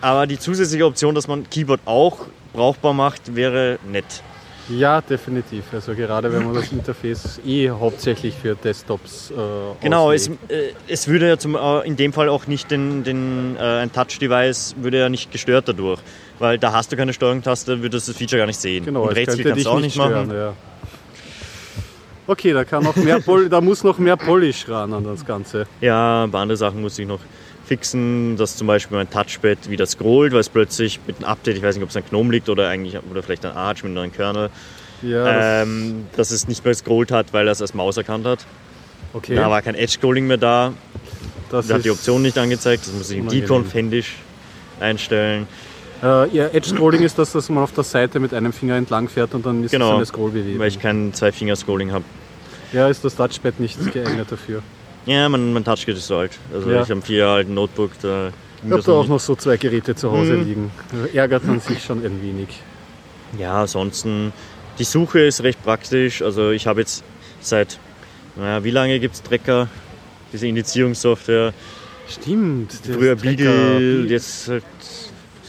Aber die zusätzliche Option, dass man Keyboard auch brauchbar macht, wäre nett. Ja, definitiv. Also gerade wenn man das Interface eh hauptsächlich für Desktops äh, Genau, es, äh, es würde ja zum, äh, in dem Fall auch nicht den, den, äh, ein Touch-Device würde ja nicht gestört dadurch. Weil da hast du keine Steuerungstaste, würdest du das Feature gar nicht sehen. Genau, Und könnte kannst du auch nicht nicht stören. machen. Ja. Okay, da, kann noch mehr Pol da muss noch mehr Polish ran an das Ganze. Ja, ein paar andere Sachen muss ich noch fixen, dass zum Beispiel mein Touchpad wieder scrollt, weil es plötzlich mit einem Update, ich weiß nicht, ob es an Gnome liegt oder eigentlich oder vielleicht an Arch mit einem neuen Kernel, Ja, das, ähm, dass es nicht mehr scrollt hat, weil er es als Maus erkannt hat. okay. Da war kein Edge-Scrolling mehr da, das da hat die Option nicht angezeigt, das muss ich im unangenehm. Deconf händisch einstellen. Äh, ja, Edge-Scrolling ist das, dass man auf der Seite mit einem Finger entlang fährt und dann ist Genau, es eine Scrollbewegung. weil ich kein Zwei-Finger-Scrolling habe. Ja, ist das Touchpad nicht geeignet dafür. Ja, mein, mein Touchpad ist so alt. Also Ja. ich habe vier Jahre alten Notebook, da Ich habe da auch nicht. noch so zwei Geräte zu Hause Mhm. liegen. Da ärgert man sich schon ein wenig. Ja, ansonsten, die Suche ist recht praktisch. Also ich habe jetzt seit, naja, wie lange gibt es Trecker? Diese Indizierungssoftware. Stimmt. Früher Beagle, jetzt halt,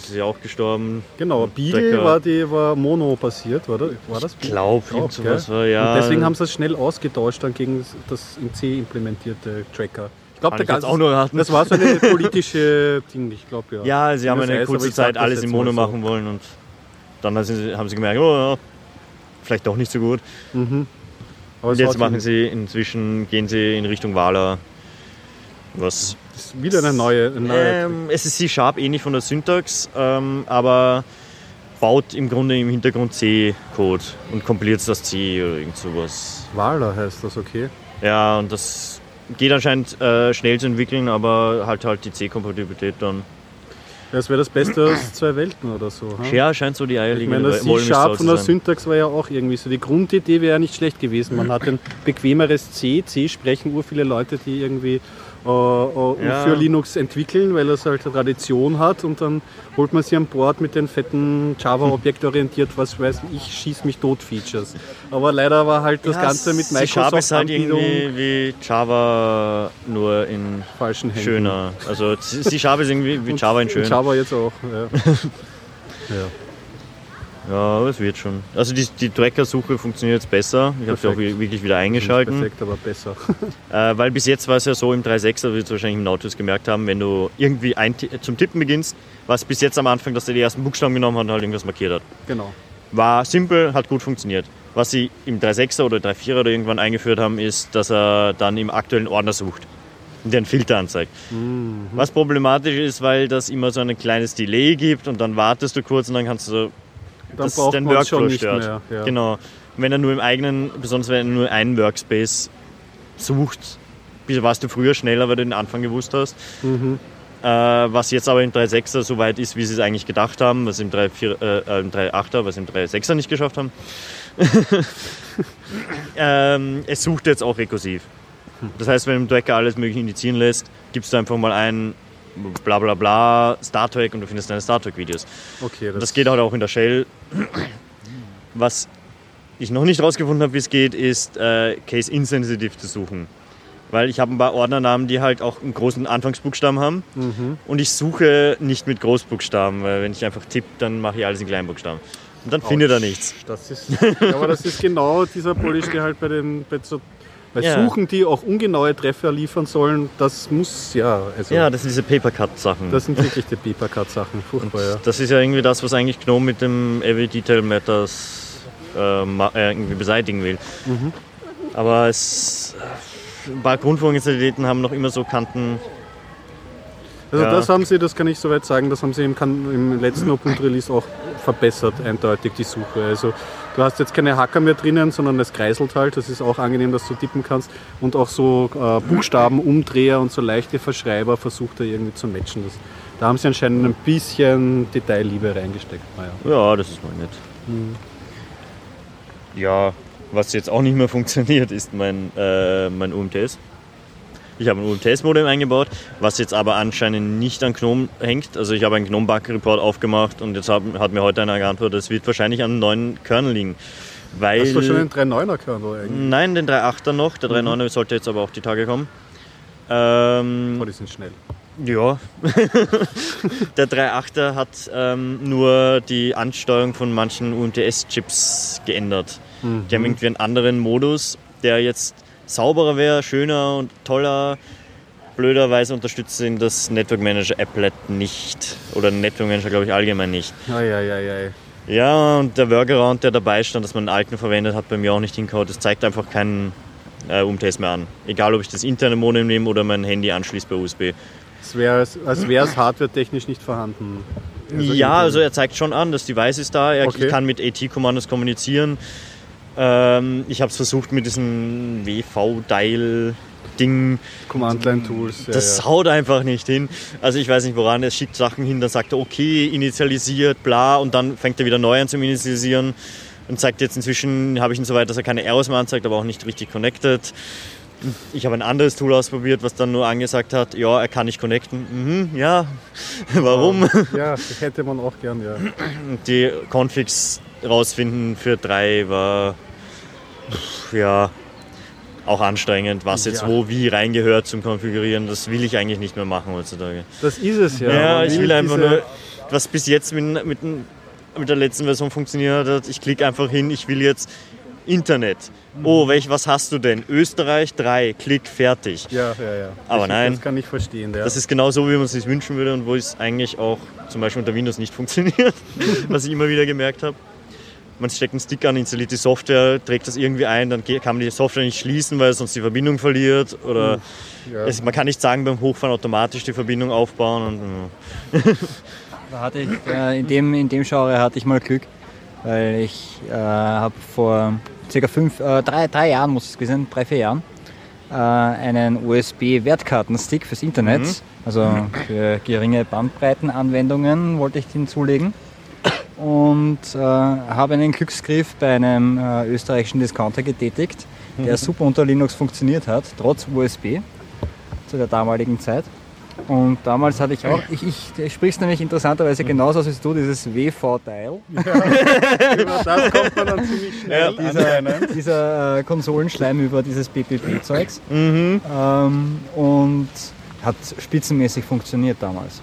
ist sie auch gestorben. Genau, Beagle war, die, war Mono-basiert, war das? War das Ich glaube, Glaub, irgend sowas gell? war, ja. Und deswegen haben sie es schnell ausgetauscht dann gegen das in C implementierte Tracker. Ich glaube, jetzt auch nur raten. das war so eine politische Ding, ich glaube ja. Ja, sie haben Das eine heißt, kurze Zeit das alles im Mono so. machen wollen und dann haben sie, haben sie gemerkt, oh ja, vielleicht doch nicht so gut. Es Und jetzt machen sie inzwischen, gehen sie in Richtung Wala. Was das ist wieder eine neue. Eine neue ähm, es ist C-Sharp ähnlich von der Syntax, ähm, aber baut im Grunde im Hintergrund C-Code und kompiliert das C oder irgend sowas. Wala heißt das, okay. Ja, und das geht anscheinend äh, schnell zu entwickeln, aber halt halt die C-Kompatibilität dann. Das wäre das Beste aus zwei Welten oder so. hm? Ja, scheint so die Ich eierlegende meine, das C-Sharp von der. Syntax war ja auch irgendwie so. Die Grundidee wäre ja nicht schlecht gewesen. Man hat ein bequemeres C. C sprechen ur viele Leute, die irgendwie äh, äh, Ja. für Linux entwickeln, weil das halt eine Tradition hat. Und dann holt man sie an Bord mit den fetten Java objektorientiert, was weiß ich, schieß mich tot Features. Aber leider war halt das Ja, Ganze mit C-Sharp ist halt irgendwie wie Java nur in falschen Händen. schöner. Also C-Sharp ist irgendwie wie Java in schön. Java jetzt auch. Ja. ja. Ja, aber es wird schon. Also die, die Tracker-Suche funktioniert jetzt besser. Ich habe sie auch wirklich wieder eingeschalten. Perfekt, aber besser. Äh, weil bis jetzt war es ja so im 3.6er, wie Sie wahrscheinlich im Nautilus gemerkt haben, wenn du irgendwie ein, zum Tippen beginnst, war es bis jetzt am Anfang, dass der die ersten Buchstaben genommen hat und halt irgendwas markiert hat. genau. War simpel, hat gut funktioniert. Was sie im 3.6er oder 3.4er oder irgendwann eingeführt haben, ist, dass er dann im aktuellen Ordner sucht einen Filter anzeigt. Mhm. Was problematisch ist, weil das immer so ein kleines Delay gibt und dann wartest du kurz und dann kannst du so Dann das braucht man es Workflow stört. mehr. Ja. Genau. Wenn er nur im eigenen, besonders wenn er nur einen Workspace sucht, warst du früher schneller, weil du den Anfang gewusst hast. Mhm. Äh, was jetzt aber im 3.6er so weit ist, wie sie es eigentlich gedacht haben, was im 3.4, äh, äh, im 3.8er, was im 3.6er nicht geschafft haben. ähm, es sucht jetzt auch rekursiv. Das heißt, wenn du im Tracker alles mögliche indizieren lässt, gibst du einfach mal ein bla bla bla Star Trek und du findest deine Star Trek Videos. Okay, Das geht halt auch in der Shell. Was ich noch nicht rausgefunden habe, wie es geht, ist äh, Case Insensitive zu suchen. Weil ich habe ein paar Ordnernamen, die halt auch einen großen Anfangsbuchstaben haben. Und ich suche nicht mit Großbuchstaben, weil wenn ich einfach tippe, dann mache ich alles in Kleinbuchstaben. Und dann findet er nichts. Das ist, aber das ist genau dieser Polish, der halt bei den bei, so, bei Ja. Suchen, die auch ungenaue Treffer liefern sollen, das muss ja. Also, Ja, das sind diese Papercut-Sachen. Das sind wirklich die Papercut-Sachen. Furchtbar, ja. Das ist ja irgendwie das, was eigentlich GNOME mit dem Every Detail Matters äh, äh, irgendwie beseitigen will. Mhm. Aber es, ein paar Grundfunktionalitäten haben noch immer so Kanten. Also Ja. das haben sie, das kann ich soweit sagen, das haben sie im, im letzten Ubuntu-Release auch verbessert, eindeutig die Suche. Also du hast jetzt keine Hacker mehr drinnen, sondern es kreiselt halt. Das ist auch angenehm, dass du tippen kannst. Und auch so äh, Buchstabenumdreher und so leichte Verschreiber versucht er irgendwie zu matchen. Das, da haben sie anscheinend ein bisschen Detailliebe reingesteckt. Naja. Ja, das ist mal nett. Ja, was jetzt auch nicht mehr funktioniert, ist mein, äh, mein UMTS. Ich habe ein UMTS-Modem eingebaut, was jetzt aber anscheinend nicht an GNOME hängt. Also ich habe einen GNOME-Bug-Report aufgemacht und jetzt hat, hat mir heute einer geantwortet, es wird wahrscheinlich an einem neuen Kernel liegen. Weil Hast du schon einen 3.9er Kernel eigentlich? Nein, den 3.8er noch. Der 3.9er sollte jetzt aber auch die Tage kommen. Ähm, Oh, die sind schnell. ja. der 3.8er hat ähm, nur die Ansteuerung von manchen UMTS-Chips geändert. Die haben irgendwie einen anderen Modus, der jetzt sauberer wäre, schöner und toller. Blöderweise unterstützt ihn das Network Manager Applet nicht. Oder Network Manager, glaube ich, allgemein nicht. Eieiei. Ja, und der Workaround, der dabei stand, dass man einen alten verwendet hat, bei mir auch nicht hingehauen. Das zeigt einfach keinen äh, UMTS mehr an. Egal, ob ich das interne Modem nehme oder mein Handy anschließe bei USB. Es wäre als wäre es hardwaretechnisch nicht vorhanden. Also ja, also er zeigt schon an, das Device ist da. Er Okay. kann mit AT-Kommandos kommunizieren. Ähm, ich habe es versucht mit diesem WV-Dial-Ding. Command-Line-Tools. Ja, Das ja. haut einfach nicht hin. Also ich weiß nicht woran, er schickt Sachen hin, dann sagt er okay, initialisiert, bla, und dann fängt er wieder neu an zu initialisieren und zeigt jetzt inzwischen, habe ich ihn so weit, dass er keine Errors mehr anzeigt, aber auch nicht richtig connected. Ich habe ein anderes Tool ausprobiert, was dann nur angesagt hat, ja, er kann nicht connecten. Mhm, ja, warum? Ja, das hätte man auch gern, ja. Die Configs rausfinden für drei war ja auch anstrengend, was jetzt Ja. wo wie reingehört zum Konfigurieren. Das will ich eigentlich nicht mehr machen heutzutage. Das ist es ja. Ja, ich will einfach nur, was bis jetzt mit, mit, mit der letzten Version funktioniert hat. Ich klicke einfach hin, ich will jetzt Internet. Oh, welch, was hast du denn? Österreich 3, Klick, fertig. Ja, ja, ja. Aber ich, nein. Das kann ich verstehen. Ja. Das ist genau so, wie man es sich wünschen würde und wo es eigentlich auch zum Beispiel unter Windows nicht funktioniert, was ich immer wieder gemerkt habe. Man steckt einen Stick an, installiert die Software, trägt das irgendwie ein, dann kann man die Software nicht schließen, weil sonst die Verbindung verliert. Oder ja. es, man kann nicht sagen, beim Hochfahren automatisch die Verbindung aufbauen. Und, Da hatte ich, äh, in, dem, in dem Genre hatte ich mal Glück, weil ich äh, habe vor circa fünf, äh, drei, drei Jahren, muss es gewesen sein, drei, vier Jahren, äh, einen USB-Wertkartenstick fürs Internet, Mhm. also für geringe Bandbreitenanwendungen wollte ich den zulegen und äh, habe einen Glücksgriff bei einem äh, österreichischen Discounter getätigt, der super unter Linux funktioniert hat, trotz USB zu der damaligen Zeit. Und damals hatte ich auch, ich, ich, ich sprichst nämlich interessanterweise genauso aus wie du, dieses WV-Teil. Über das kommt man dann ziemlich schnell dieser, anscheinend. dieser äh, Konsolenschleim über dieses BPP-Zeugs. mhm. Ähm, und hat spitzenmäßig funktioniert damals.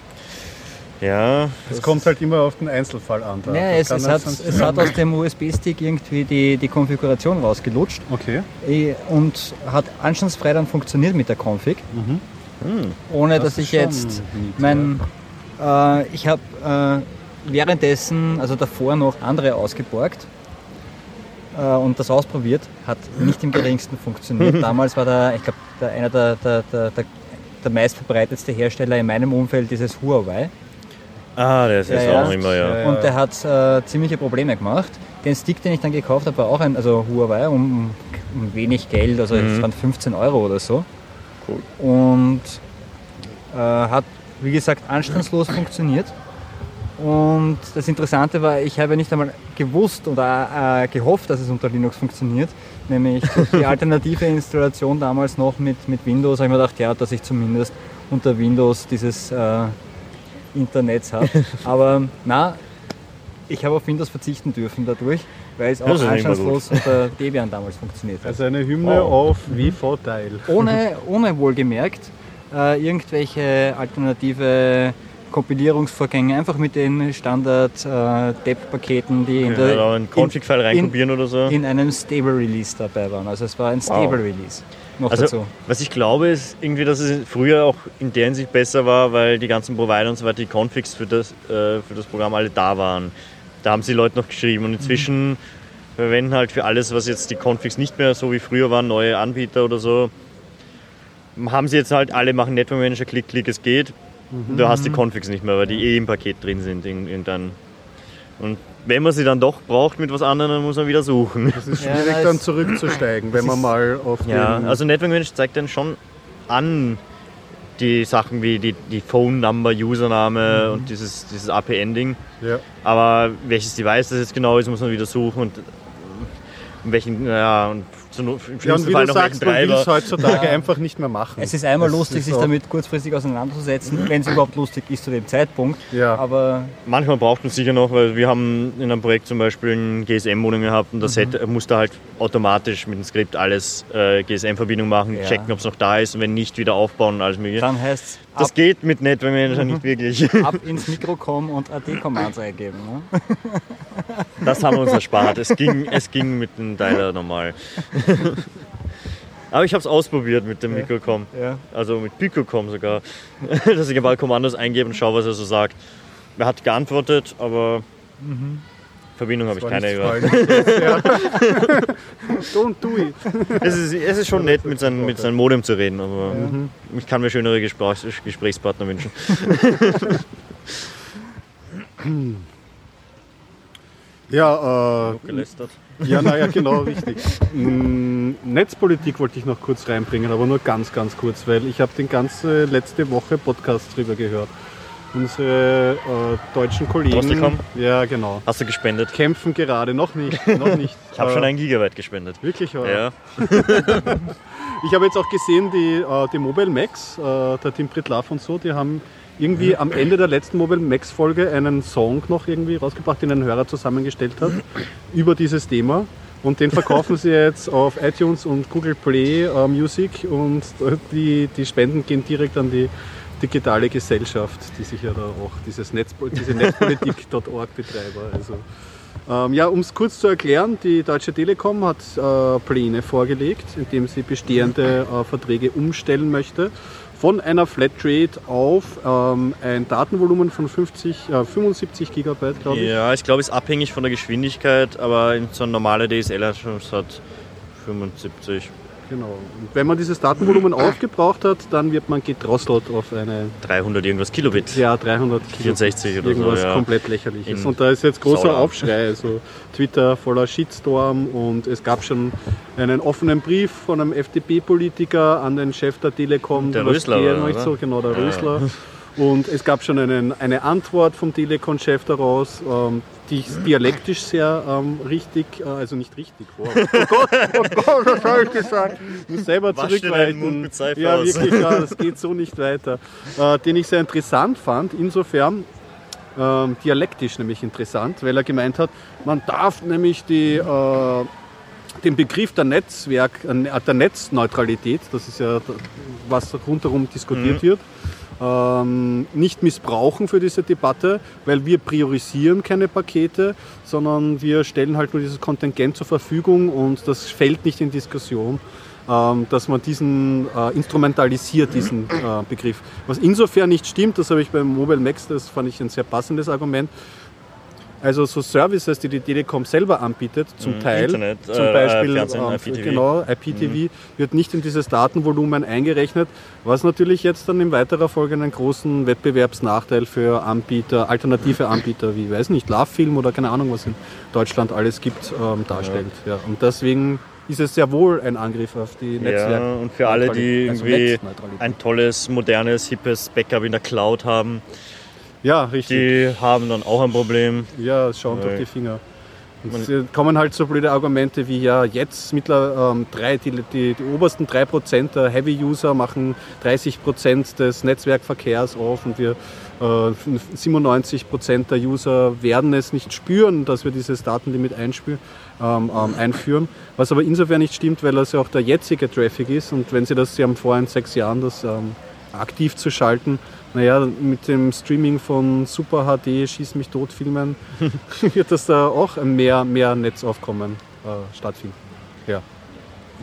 Ja, Es kommt halt immer auf den Einzelfall an. Da. Es, es, hat, es hat aus dem USB-Stick irgendwie die, die Konfiguration rausgelutscht Okay. eh, und hat anstandsfrei dann funktioniert mit der Config, ohne Das dass ist ich jetzt mein, äh, ich habe äh, währenddessen, also davor noch andere ausgeborgt äh, und das ausprobiert, hat nicht im geringsten funktioniert. Damals war der, ich glaube, der, einer der, der, der, der, der meistverbreitetste Hersteller in meinem Umfeld dieses Huawei. Ah, der ist Ja, jetzt ja. auch immer, ja. Und der hat äh, ziemliche Probleme gemacht. Den Stick, den ich dann gekauft habe, war auch ein, also Huawei, um, um wenig Geld, also es waren 15 Euro oder so. Cool. Und äh, hat, wie gesagt, anstandslos funktioniert. Und das Interessante war, ich habe nicht einmal gewusst oder äh, gehofft, dass es unter Linux funktioniert. Nämlich die alternative Installation damals noch mit, mit Windows habe ich mir gedacht, ja, dass ich zumindest unter Windows dieses äh, Internet habe. Aber na, ich habe auf Windows verzichten dürfen dadurch, weil es auch anstandslos unter Debian damals funktioniert hat. Also eine Hymne Wow. auf WV-Teil. Ohne, ohne wohlgemerkt äh, irgendwelche alternative Kompilierungsvorgänge, einfach mit den Standard äh, die in, Ja, der, da einen Config-File reinkopieren oder so. in einem Stable Release dabei waren. Also es war ein Stable Release noch Also, dazu. was ich glaube, ist irgendwie, dass es früher auch in der Hinsicht besser war, weil die ganzen Provider und so weiter, die Configs für das, äh, für das Programm alle da waren. Da haben sie Leute noch geschrieben und inzwischen verwenden halt für alles, was jetzt die Configs nicht mehr so wie früher waren, neue Anbieter oder so, haben sie jetzt halt alle machen Network Manager, klick, klick, es geht. Du hast die Configs nicht mehr, weil die eh im Paket drin sind. In, in dann. Und wenn man sie dann doch braucht mit was anderem, dann muss man wieder suchen. Es ist Ja, schwierig das- dann zurückzusteigen, wenn man mal auf Ja, den... also Network Manager zeigt dann schon an die Sachen wie die, die Phone Number, Username und dieses, dieses APN-Ding. ja. Aber welches Device das jetzt genau ist, muss man wieder suchen und welchen, ja, und so, im ja, und schlimmsten wie Fall du noch sagst, man es Treiber. heutzutage einfach nicht mehr machen. Es ist einmal Das lustig, ist sich damit kurzfristig auseinanderzusetzen, wenn es überhaupt lustig ist zu dem Zeitpunkt. Ja. Aber Manchmal braucht man es sicher noch, weil wir haben in einem Projekt zum Beispiel ein GSM-Modem gehabt und das hätte, musste halt automatisch mit dem Skript alles äh, GSM-Verbindung machen, Ja. checken, ob es noch da ist und wenn nicht, wieder aufbauen und alles mögliche. dann heißt es ab, Das geht mit Network Manager nicht wirklich. ab ins Mikro kommen und AD-Commands eingeben. Ne? Das haben wir uns erspart. Es ging, es ging mit dem Dialer normal. Aber ich habe es ausprobiert mit dem Mikrocom. Ja. Also mit Picocom sogar. Dass ich ein paar Kommandos eingebe und schaue, was er so sagt. Er hat geantwortet, aber Verbindung habe ich keine freundlich. ja. Don't do it. Es ist, es ist schon nett, mit seinem, mit seinem Modem zu reden, aber ich kann mir schönere Gesprächs Gesprächspartner wünschen. Ja, äh, Gelästert. ja, naja, genau, richtig. Mm, Netzpolitik wollte ich noch kurz reinbringen, aber nur ganz, ganz kurz, weil ich habe den ganze letzte Woche Podcasts drüber gehört. Unsere äh, deutschen Kollegen, Drostekom? ja genau, Hast du gespendet? kämpfen gerade noch nicht, noch nicht. Ich habe Äh, schon ein Gigabyte gespendet. Wirklich, oder? Ja. Ich habe jetzt auch gesehen, die, äh, die Mobile Max, äh, der Tim Pritlove und so, die haben irgendwie am Ende der letzten Mobile Max Folge einen Song noch irgendwie rausgebracht, den ein Hörer zusammengestellt hat, über dieses Thema. Und den verkaufen sie jetzt auf iTunes und Google Play äh, Music und äh, die, die Spenden gehen direkt an die digitale Gesellschaft, die sich ja da auch dieses Netz, diese Netzpolitik.org Betreiber. Also Ähm, ja, um es kurz zu erklären, die Deutsche Telekom hat äh, Pläne vorgelegt, indem sie bestehende äh, Verträge umstellen möchte von einer Flatrate auf ähm, ein Datenvolumen von 50, äh, 75 Gigabyte, glaube ich. Ja, ich glaube, es ist abhängig von der Geschwindigkeit, aber so ein normaler DSL-Anschluss hat 75. Genau. Und wenn man dieses Datenvolumen aufgebraucht hat, dann wird man gedrosselt auf eine 300 irgendwas Kilobit. ja, 300 64 oder irgendwas so, ja. komplett lächerliches. In Und da ist jetzt großer Sauerland. Aufschrei. Also Twitter voller Shitstorm und es gab schon einen offenen Brief von einem FDP-Politiker an den Chef der Telekom. Der Rösler, der oder? nicht so, genau, der Ja. Rösler. Und es gab schon einen, eine Antwort vom Telekom-Chef daraus, ähm, die ist dialektisch sehr ähm, richtig, äh, also nicht richtig. Oh, oh Gott, oh Gott, was habe ich gesagt? Ich muss selber Wasch zurückweiten. Ja, aus. wirklich, ja, das geht so nicht weiter. Äh, den ich sehr interessant fand, insofern, ähm, dialektisch nämlich interessant, weil er gemeint hat, man darf nämlich die, äh, den Begriff der Netzwerk, äh, der Netzneutralität, das ist ja was rundherum diskutiert wird, ähm, nicht missbrauchen für diese Debatte, weil wir priorisieren keine Pakete, sondern wir stellen halt nur dieses Kontingent zur Verfügung und das fällt nicht in Diskussion, ähm, dass man diesen äh, instrumentalisiert, diesen äh, Begriff. Was insofern nicht stimmt, das habe ich beim Mobile Max, das fand ich ein sehr passendes Argument. Also so Services, die die Telekom selber anbietet, zum Mhm, Teil, Internet, zum äh, Beispiel ähm, IPTV. genau IPTV, wird nicht in dieses Datenvolumen eingerechnet, was natürlich jetzt dann in weiterer Folge einen großen Wettbewerbsnachteil für Anbieter, alternative Anbieter wie, weiß nicht, Lovefilm oder keine Ahnung, was in Deutschland alles gibt, ähm, darstellt. Ja. Und deswegen ist es sehr wohl ein Angriff auf die Netzwerke. Ja, und für alle, die also irgendwie ein tolles, modernes, hippes Backup in der Cloud haben, Ja, richtig. die haben dann auch ein Problem. Ja, schauen durch die Finger. Und es kommen halt so blöde Argumente wie, ja, jetzt mittler, ähm, drei, die, die, die obersten 3% der Heavy-User machen 30% des Netzwerkverkehrs auf und wir äh, 97% der User werden es nicht spüren, dass wir dieses Datenlimit einspüren, ähm, ähm, einführen. Was aber insofern nicht stimmt, weil das ja auch der jetzige Traffic ist und wenn Sie das, Sie haben vor in sechs Jahren das ähm, aktiv zu schalten, naja, mit dem Streaming von Super HD Schieß mich tot Filmen wird das da auch mehr, mehr Netzaufkommen äh, stattfinden. Ja.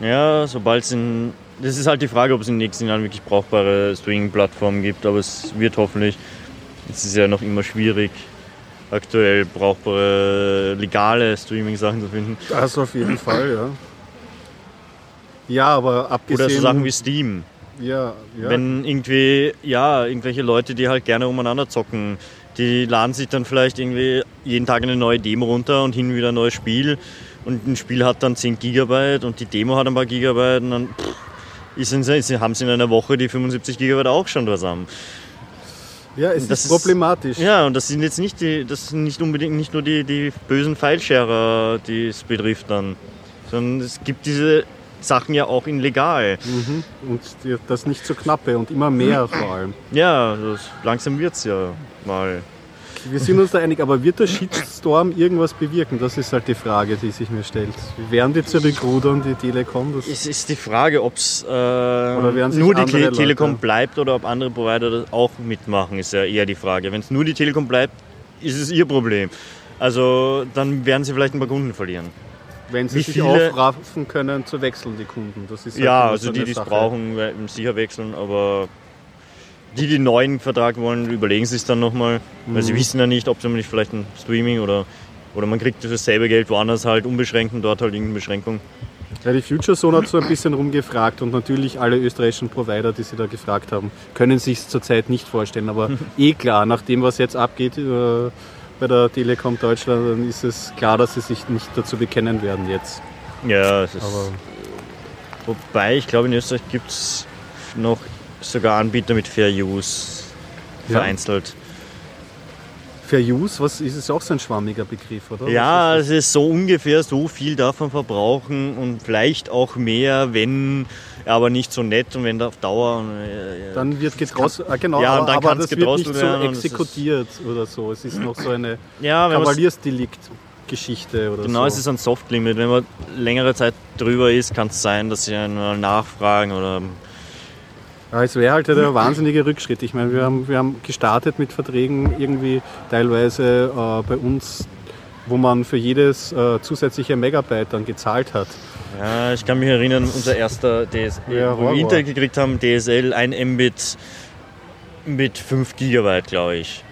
Ja, sobald es in. Das ist halt die Frage, ob es in den nächsten Jahren wirklich brauchbare Streaming-Plattformen gibt, aber es wird hoffentlich. Es ist ja noch immer schwierig, aktuell brauchbare legale Streaming-Sachen zu finden. Das auf jeden Fall, ja. Ja, aber abgesehen... Oder so Sachen wie Steam. Ja, ja. Wenn irgendwie, ja, irgendwelche Leute, die halt gerne umeinander zocken, die laden sich dann vielleicht irgendwie jeden Tag eine neue Demo runter und hin wieder ein neues Spiel. Und ein Spiel hat dann 10 Gigabyte und die Demo hat ein paar Gigabyte und dann pff, ist in, ist- haben sie in einer Woche die 75 Gigabyte auch schon zusammen. ja, es das ist ist- problematisch. Ja, und das sind jetzt nicht die, das sind nicht unbedingt nicht nur die, die bösen File-Sharer, die es betrifft dann, sondern es gibt diese Sachen ja auch in legal. Mhm. Und das nicht so knappe und immer mehr vor allem. Ja, das, langsam wird es ja mal. Wir sind uns da einig, aber wird der Shitstorm irgendwas bewirken? Das ist halt die Frage, die sich mir stellt. Werden die zurückrudern, die Telekom? Das Es ist die Frage, ob es äh, nur die Te Leute- Telekom bleibt oder ob andere Provider das auch mitmachen, ist ja eher die Frage. Wenn es nur die Telekom bleibt, ist es ihr Problem. Also dann werden sie vielleicht ein paar Kunden verlieren. Wenn sie sich viele- aufraffen können, zu wechseln, die Kunden. Das ist halt Ja, also so die, die es brauchen, werden sicher wechseln, aber die, die einen neuen Vertrag wollen, überlegen sich dann nochmal, weil Mhm. sie wissen ja nicht, ob sie nicht vielleicht ein Streaming oder, oder man kriegt dasselbe Geld woanders halt unbeschränkt und dort halt irgendeine Beschränkung. Ja, die Future Zone hat so ein bisschen rumgefragt und natürlich alle österreichischen Provider, die sie da gefragt haben, können sich zurzeit nicht vorstellen. Aber eh klar, nach dem, was jetzt abgeht äh, bei der Telekom Deutschland, dann ist es klar, dass sie sich nicht dazu bekennen werden jetzt. Ja, es ist, Aber wobei ich glaube in Österreich gibt es noch sogar Anbieter mit Fair Use vereinzelt. Fair Use, was ist es auch so ein schwammiger Begriff, oder? Ja, ist es ist so ungefähr so viel davon verbrauchen und vielleicht auch mehr, wenn aber nicht so nett und wenn da auf Dauer. äh, das? Dann wird gedrosselt, ah, genau, Ja, und aber, dann aber das wird nicht so exekutiert oder so. Es ist noch so eine ja, wenn man's- Kavaliersdelikt-Geschichte oder Genau, so. es ist ein Soft-Limit. Wenn man längere Zeit drüber ist, kann es sein, dass sie einmal nachfragen oder. Ja, es wäre halt der wahnsinnige Rückschritt. Ich meine, wir haben, wir haben gestartet mit Verträgen irgendwie teilweise äh, bei uns wo man für jedes äh, zusätzliche Megabyte dann gezahlt hat. Ja, ich kann mich erinnern, unser erster DSL, Ja, wo wir. Internet gekriegt haben, DSL, ein Mbit mit 5 Gigabyte, glaube ich.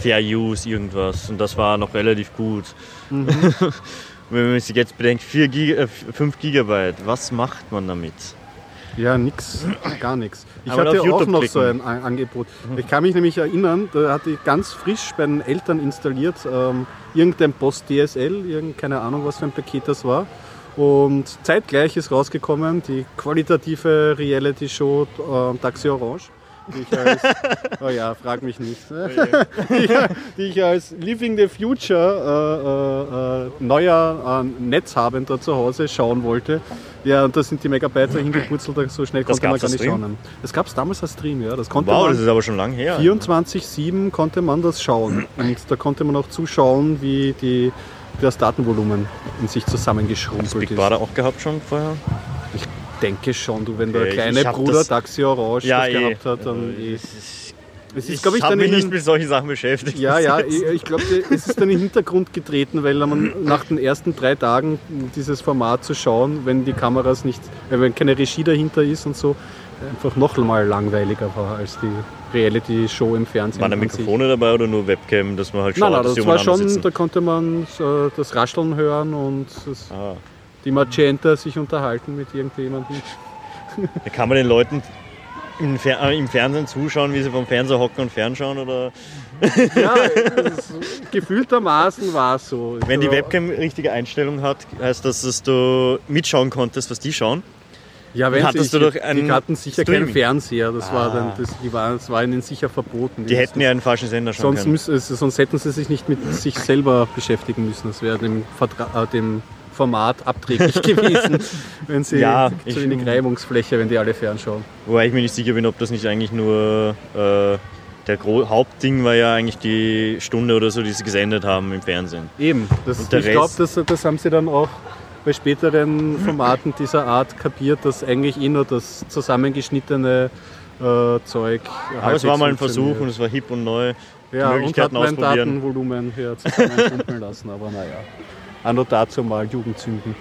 Fair Use, irgendwas. Und das war noch relativ gut. Mhm. Wenn man sich jetzt bedenkt, 4 Giga, äh, 5 Gigabyte, was macht man damit? Ja, nix, gar nichts. Ich Aber hatte auch YouTube noch so ein klicken. An- Angebot. Ich kann mich nämlich erinnern, da hatte ich ganz frisch bei den Eltern installiert, ähm, irgendein Post DSL, irgend, keine Ahnung, was für ein Paket das war. Und zeitgleich ist rausgekommen die qualitative Reality-Show äh, Taxi Orange. Die ich als, oh ja, frag mich nicht. die, ich, die ich als Living the Future äh, äh, äh, neuer äh, Netzhabender zu Hause schauen wollte. Ja, und da sind die Megabyte hingepurzelt, so schnell Das konnte man gar nicht Stream? schauen. Das gab es damals als Stream, ja. Das konnte Wow, man das ist aber schon lang her. 24-7 konnte man das schauen. Und da konnte man auch zuschauen, wie die, das Datenvolumen in sich zusammengeschrumpelt Big ist. Brother auch gehabt schon vorher? Ich denke schon, du, wenn der kleine Bruder Taxi Orange das gehabt hat, dann Äh, eh. ist- Es ist, Ich, glaube ich, habe mich nicht mit solchen Sachen beschäftigt. ja, ja, ich, ich glaube, es ist dann in den Hintergrund getreten, weil man nach den ersten drei Tagen dieses Format zu schauen, wenn die Kameras nicht, äh, wenn keine Regie dahinter ist und so, einfach noch mal langweiliger war als die Reality-Show im Fernsehen. Waren da. Mikrofone dabei oder nur Webcam, dass man halt schaut, Nein, nein, dass das war schon, sitzen? da konnte man äh, das Rascheln hören und das, Ah. Die Magenta sich unterhalten mit irgendjemandem. Da kann man den Leuten im, Fer äh, im Fernsehen zuschauen, wie sie vom Fernseher hocken und fernschauen oder Ja, das, gefühltermaßen war es so. wenn die Webcam richtige Einstellung hat, heißt das, dass du mitschauen konntest, was die schauen? ja, wenn hattest sie, du doch die einen hatten sicher Streaming. keinen Fernseher, das, war Ah. dann, das, die war, das war ihnen sicher verboten. Die hätten ja einen falschen Sender schauen sonst, müssen, sonst hätten sie sich nicht mit sich selber beschäftigen müssen. Das wäre dem, Vertra äh, dem Format abträglich gewesen, wenn sie Ja, zu wenig Reibungsfläche, wenn die alle fernschauen. Wobei ich mir nicht sicher bin, ob das nicht eigentlich nur äh, der Gro Hauptding war ja eigentlich die Stunde oder so, die sie gesendet haben im Fernsehen. Eben, das, ich glaube, das, das haben sie dann auch bei späteren Formaten dieser Art kapiert, dass eigentlich eh nur das zusammengeschnittene äh, Zeug. Aber es war mal ein Versuch und es war hip und neu. Ja, und hat mein ausprobieren. Datenvolumen hier zusammenschrumpeln lassen, aber naja. Auch nur dazu mal Jugendzünden.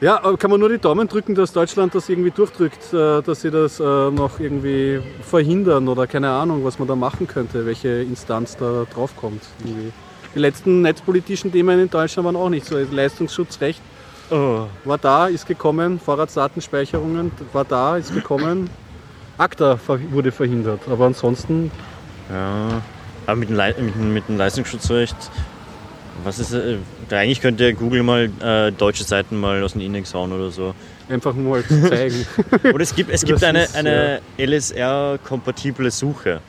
Ja, aber kann man nur die Daumen drücken, dass Deutschland das irgendwie durchdrückt, äh, dass sie das äh, noch irgendwie verhindern oder keine Ahnung, was man da machen könnte, welche Instanz da draufkommt. Die letzten netzpolitischen Themen in Deutschland waren auch nicht so. Leistungsschutzrecht Oh. war da, ist gekommen, Vorratsdatenspeicherungen war da, ist gekommen. ACTA wurde verhindert, aber ansonsten Ja, aber mit dem, dem- mit dem Leistungsschutzrecht, was ist, äh, eigentlich könnte Google mal äh, deutsche Seiten mal aus dem Index hauen oder so. einfach nur mal zeigen. Oder es gibt, es Das gibt eine, ist, eine LSR-kompatible Suche.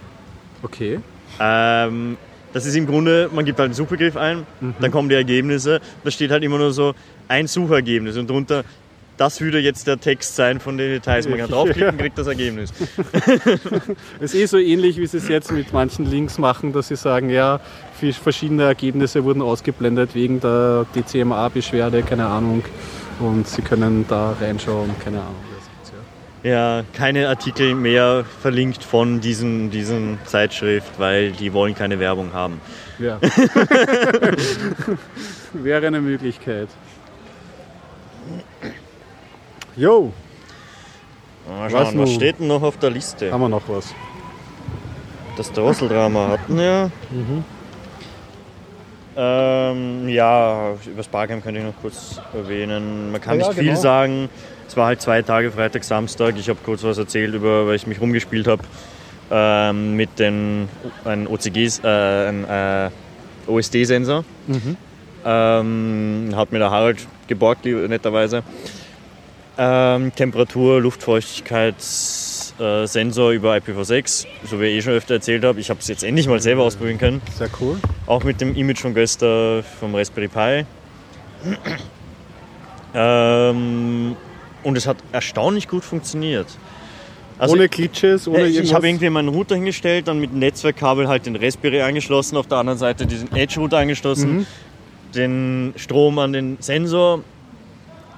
Okay. Ähm, das ist im Grunde, man gibt halt einen Suchbegriff ein, dann kommen die Ergebnisse, da steht halt immer nur so ein Suchergebnis und drunter, das würde jetzt der Text sein von den Details. Man kann draufklicken, kriegt das Ergebnis. Es ist eh so ähnlich, wie sie es jetzt mit manchen Links machen, dass sie sagen, ja, verschiedene Ergebnisse wurden ausgeblendet wegen der DCMA-Beschwerde, keine Ahnung. Und sie können da reinschauen, keine Ahnung. Ja. Keine Artikel mehr verlinkt von diesen, diesen Zeitschrift, weil die wollen keine Werbung haben. Ja. Wäre eine Möglichkeit. Jo, Mal Was schauen, was nun? steht denn noch auf der Liste? haben wir noch was? Das Drosseldrama hatten wir. Mhm. Ähm, ja, über das Barcamp könnte ich noch kurz erwähnen. Man kann ja, nicht viel genau. sagen. Es war halt zwei Tage, Freitag, Samstag. Ich habe kurz was erzählt, über, weil ich mich rumgespielt habe ähm, mit den ein OCGs, äh, ein äh, OSD-Sensor. Mhm. Ähm, hat mir der Harald geborgt, netterweise. Ähm, Temperatur, Luftfeuchtigkeitssensor äh, Sensor über IPv6, so wie ich eh schon öfter erzählt habe. Ich habe es jetzt endlich mal selber ausprobieren können. Sehr cool. Auch mit dem Image von Göster vom Raspberry Pi. Ähm, und es hat erstaunlich gut funktioniert. Also, ohne Glitches, ohne ja, ich, irgendwas. habe irgendwie meinen Router hingestellt, dann mit dem Netzwerkkabel halt den Raspberry angeschlossen, auf der anderen Seite diesen Edge-Router angeschlossen, Mhm. den Strom an den Sensor.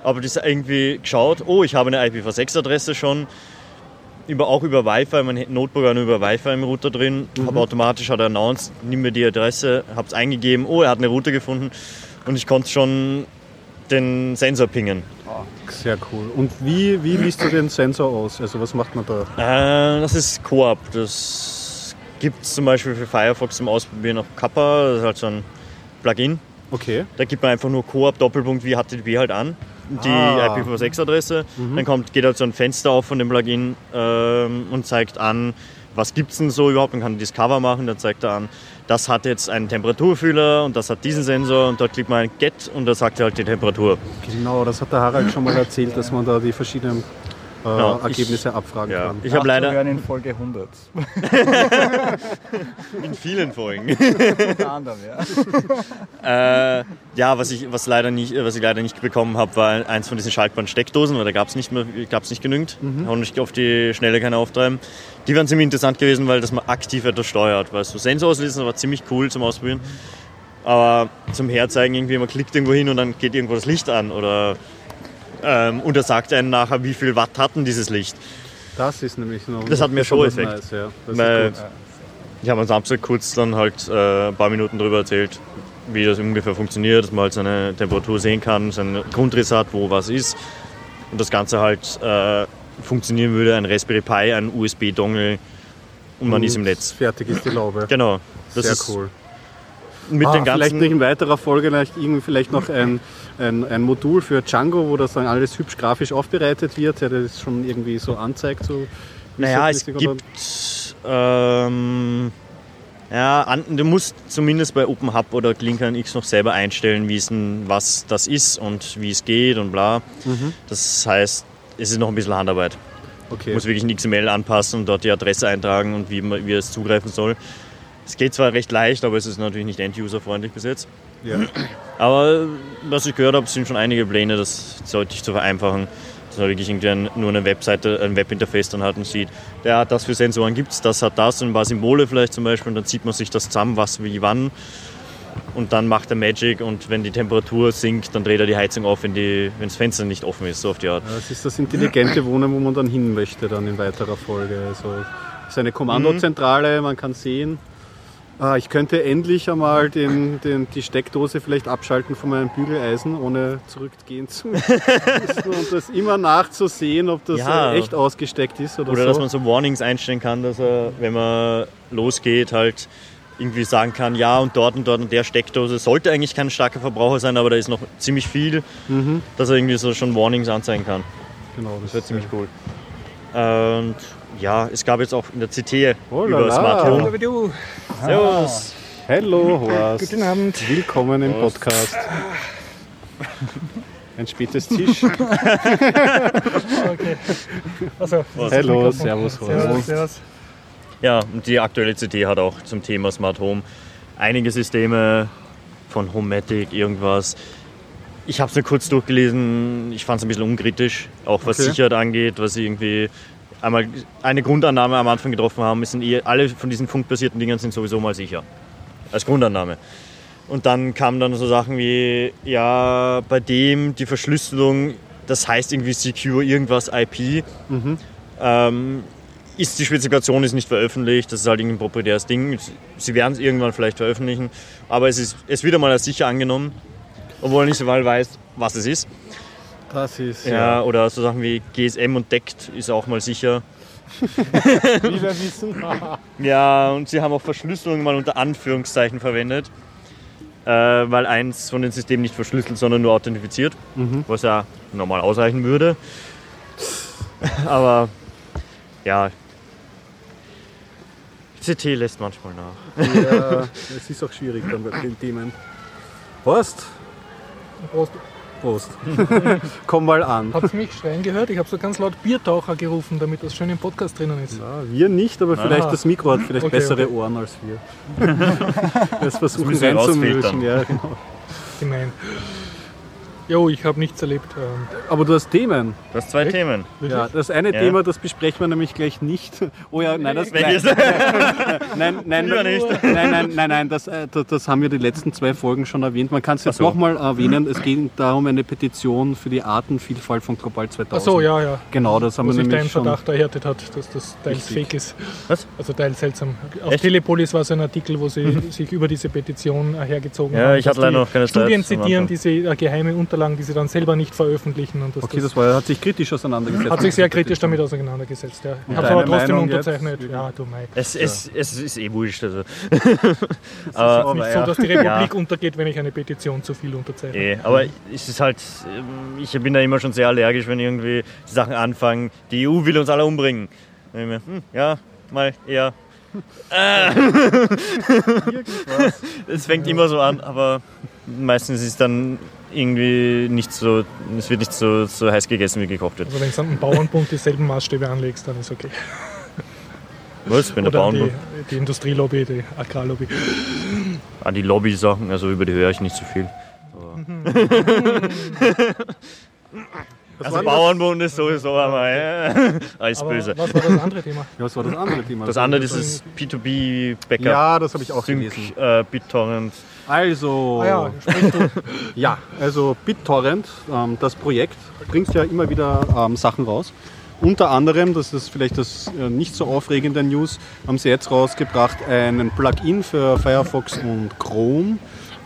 Aber das irgendwie geschaut, oh, ich habe eine IPv6-Adresse schon. Über, auch über Wi-Fi, mein Notebook war nur über Wi-Fi im Router drin, Mhm. habe automatisch hat er announced, nimm mir die Adresse, habe es eingegeben, oh, er hat eine Route gefunden und ich konnte schon den Sensor pingen. Sehr cool. Und wie, wie liest du den Sensor aus? Also was macht man da? Äh, das ist Coop. Das gibt es zum Beispiel für Firefox zum Ausprobieren auf Kappa. Das ist halt so ein Plugin. Okay. Da gibt man einfach nur Coop Doppelpunkt wie HTTP halt an. Die Ah. IPv6-Adresse. Dann kommt, geht halt so ein Fenster auf von dem Plugin ähm, und zeigt an, was gibt es denn so überhaupt. Man kann Discover machen, dann zeigt er an, das hat jetzt einen Temperaturfühler und das hat diesen Sensor und dort klickt man ein Get und da sagt er halt die Temperatur. Genau, das hat der Harald schon mal erzählt, dass man da die verschiedenen äh, Ja, ich- Ergebnisse abfragen Ja. kann. Ich habe leider Nachzuhören in Folge 100. in vielen Folgen. Unter anderem, ja. Äh, ja, was ich, was, leider nicht, was ich leider nicht bekommen habe, war eins von diesen Schaltband-Steckdosen, weil da gab es nicht, mehr- gab's nicht genügend. Haben nicht auf die Schnelle keine auftreiben. Die wären ziemlich interessant gewesen, weil das man aktiv etwas steuert. Weil so Sensor auslesen war ziemlich cool zum Ausprobieren. Aber zum Herzeigen irgendwie, man klickt irgendwo hin und dann geht irgendwo das Licht an. Oder, ähm, und er sagt einem nachher, wie viel Watt hat denn dieses Licht. Das ist nämlich noch Das hat mehr besonders Show-Effekt. Nice, ja. Das Weil-. Ich habe am Samstag kurz dann halt äh, ein paar Minuten darüber erzählt, wie das ungefähr funktioniert, dass man halt seine Temperatur sehen kann, seinen Grundriss hat, wo was ist. Und das Ganze halt äh, funktionieren würde, ein Raspberry Pi, ein USB-Dongle und man ist im Und Netz. Fertig ist die Laube. Genau. Das Sehr ist cool. Mit ah, den vielleicht ganzen. in weiterer Folge vielleicht, irgendwie vielleicht noch ein, ein, ein Modul für Django, wo das dann alles hübsch grafisch aufbereitet wird, der das schon irgendwie so anzeigt. So Naja, es oder- gibt. Ähm, ja, an, du musst zumindest bei OpenHub oder Clinkern X noch selber einstellen, denn, was das ist und wie es geht und bla. Mhm. Das heißt, es ist noch ein bisschen Handarbeit. Okay. muss wirklich ein XML anpassen und dort die Adresse eintragen und wie, man, wie es zugreifen soll. Es geht zwar recht leicht, aber es ist natürlich nicht end-user-freundlich bis jetzt. Ja. Aber was ich gehört habe, sind schon einige Pläne, das deutlich zu vereinfachen. Dass man wirklich irgendwie ein, nur eine Webseite, ein Webinterface dann hat und sieht, ja, das für Sensoren gibt es, das hat das und ein paar Symbole vielleicht zum Beispiel und dann zieht man sich das zusammen, was wie wann. Und dann macht er Magic und wenn die Temperatur sinkt, dann dreht er die Heizung auf, wenn, die, wenn das Fenster nicht offen ist, so auf die Art. Ja, Das ist das intelligente Wohnen, wo man dann hin möchte dann in weiterer Folge. Also es ist eine Kommandozentrale, man kann sehen. Ah, ich könnte endlich einmal den, den, die Steckdose vielleicht abschalten von meinem Bügeleisen, ohne zurückgehen zu müssen und das immer nachzusehen, ob das Ja. äh, echt ausgesteckt ist oder, Oder so. dass man so Warnings einstellen kann, dass er, wenn man losgeht, halt irgendwie sagen kann, ja und dort und dort und der Steckdose sollte eigentlich kein starker Verbraucher sein, aber da ist noch ziemlich viel, dass er irgendwie so schon Warnings anzeigen kann. genau, Das wäre ziemlich cool. Und ja, es gab jetzt auch in der CT Oh über. Smart Home. Hallo. Servus. Hello, Horst. Guten Abend. Willkommen im Podcast. Ein spätes Tisch. Okay. Also, Hello, servus, Horst. servus, servus. Ja, und die aktuelle CT hat auch zum Thema Smart Home einige Systeme von Homematic, irgendwas. Ich habe es nur kurz durchgelesen, ich fand es ein bisschen unkritisch, auch was Okay. Sicherheit angeht, was irgendwie einmal eine Grundannahme am Anfang getroffen haben, sind eh, alle von diesen funkbasierten Dingern sind sowieso mal sicher. Als Grundannahme. Und dann kamen dann so Sachen wie, ja, bei dem die Verschlüsselung, das heißt irgendwie secure irgendwas IP. Ähm, ist die Spezifikation ist nicht veröffentlicht, das ist halt irgendein proprietäres Ding. Sie werden es irgendwann vielleicht veröffentlichen, aber es ist es wird einmal als sicher angenommen, obwohl er nicht so mal weiß, was es ist. Das ist Ja. oder so Sachen wie GSM und DECT ist auch mal sicher. wie wir wissen. Ja, und sie haben auch Verschlüsselung mal unter Anführungszeichen verwendet, äh, weil eins von den Systemen nicht verschlüsselt, sondern nur authentifiziert, was ja normal ausreichen würde. Aber ja, CT lässt manchmal nach. Ja, es ist auch schwierig dann bei den Themen. Prost. Prost. Prost. Komm mal an. Habt ihr mich schreien gehört? Ich habe so ganz laut Biertaucher gerufen, damit das schön im Podcast drinnen ist. Ja, wir nicht, aber vielleicht Aha. das Mikro hat vielleicht Okay, bessere okay. Ohren als wir. Das versuchen wir reinzumischen. Ja, genau. Gemein. Jo, ich habe nichts erlebt. Ähm, Aber du hast Themen. Du hast zwei Themen. Ja, das eine Ja. Thema, das besprechen wir nämlich gleich nicht. Oh ja, nein, das Wenn nein, nein, nein, nein, nicht. nein, nein, nein, nein, das, das, haben wir die letzten zwei Folgen schon erwähnt. Man kann es jetzt so. nochmal erwähnen. Es geht darum eine Petition für die Artenvielfalt von Global 2000. ach so, ja, ja. Genau, das haben Wo wir sich dein nämlich schon. Verdacht erhärtet hat, dass das teils Richtig. fake ist. Was? Also teils seltsam. Auf Echt? Telepolis war so ein Artikel, wo sie sich über diese Petition hergezogen Ja, haben. ich hatte leider noch keine Zeit Studien zitieren, diese äh, geheime Unterlagen, die sie dann selber nicht veröffentlichen. Und das, Okay, das war, hat sich kritisch auseinandergesetzt. hat sich sehr kritisch damit auseinandergesetzt. Ja. Ich habe es aber trotzdem Meinung jetzt? unterzeichnet. Ja, du Mai. Es, es, es ist eh wurscht. Also. Es ist aber, nicht so, dass die Republik untergeht, wenn ich eine Petition zu viel unterzeichne. eh, aber es ist halt, ähm, ich bin da immer schon sehr allergisch, wenn irgendwie die Sachen anfangen, die EU will uns alle umbringen. Mir, hm, ja, mal eher. Es fängt immer so an, aber meistens ist es dann irgendwie nicht so, es wird nicht so, so heiß gegessen, wie gekocht wird. Also wenn du an Bauernbund dieselben Maßstäbe anlegst, dann ist okay. Was, wenn der Oder an Bauern die, die Industrielobby, die Agrarlobby. an die Lobby-Sachen, also über die höre ich nicht so viel. Also Bauernbund ist sowieso einmal alles böse. was war das andere Thema? Ja, was war das andere Thema? Das andere ist das P2B-Backup. Ja, das habe ich auch gelesen. Sync, äh, BitTorrent. Also, Ah ja. Ja, also BitTorrent, ähm, das Projekt, bringt ja immer wieder ähm, Sachen raus. Unter anderem, das ist vielleicht das äh, nicht so aufregende News, haben sie jetzt rausgebracht einen Plugin für Firefox und Chrome,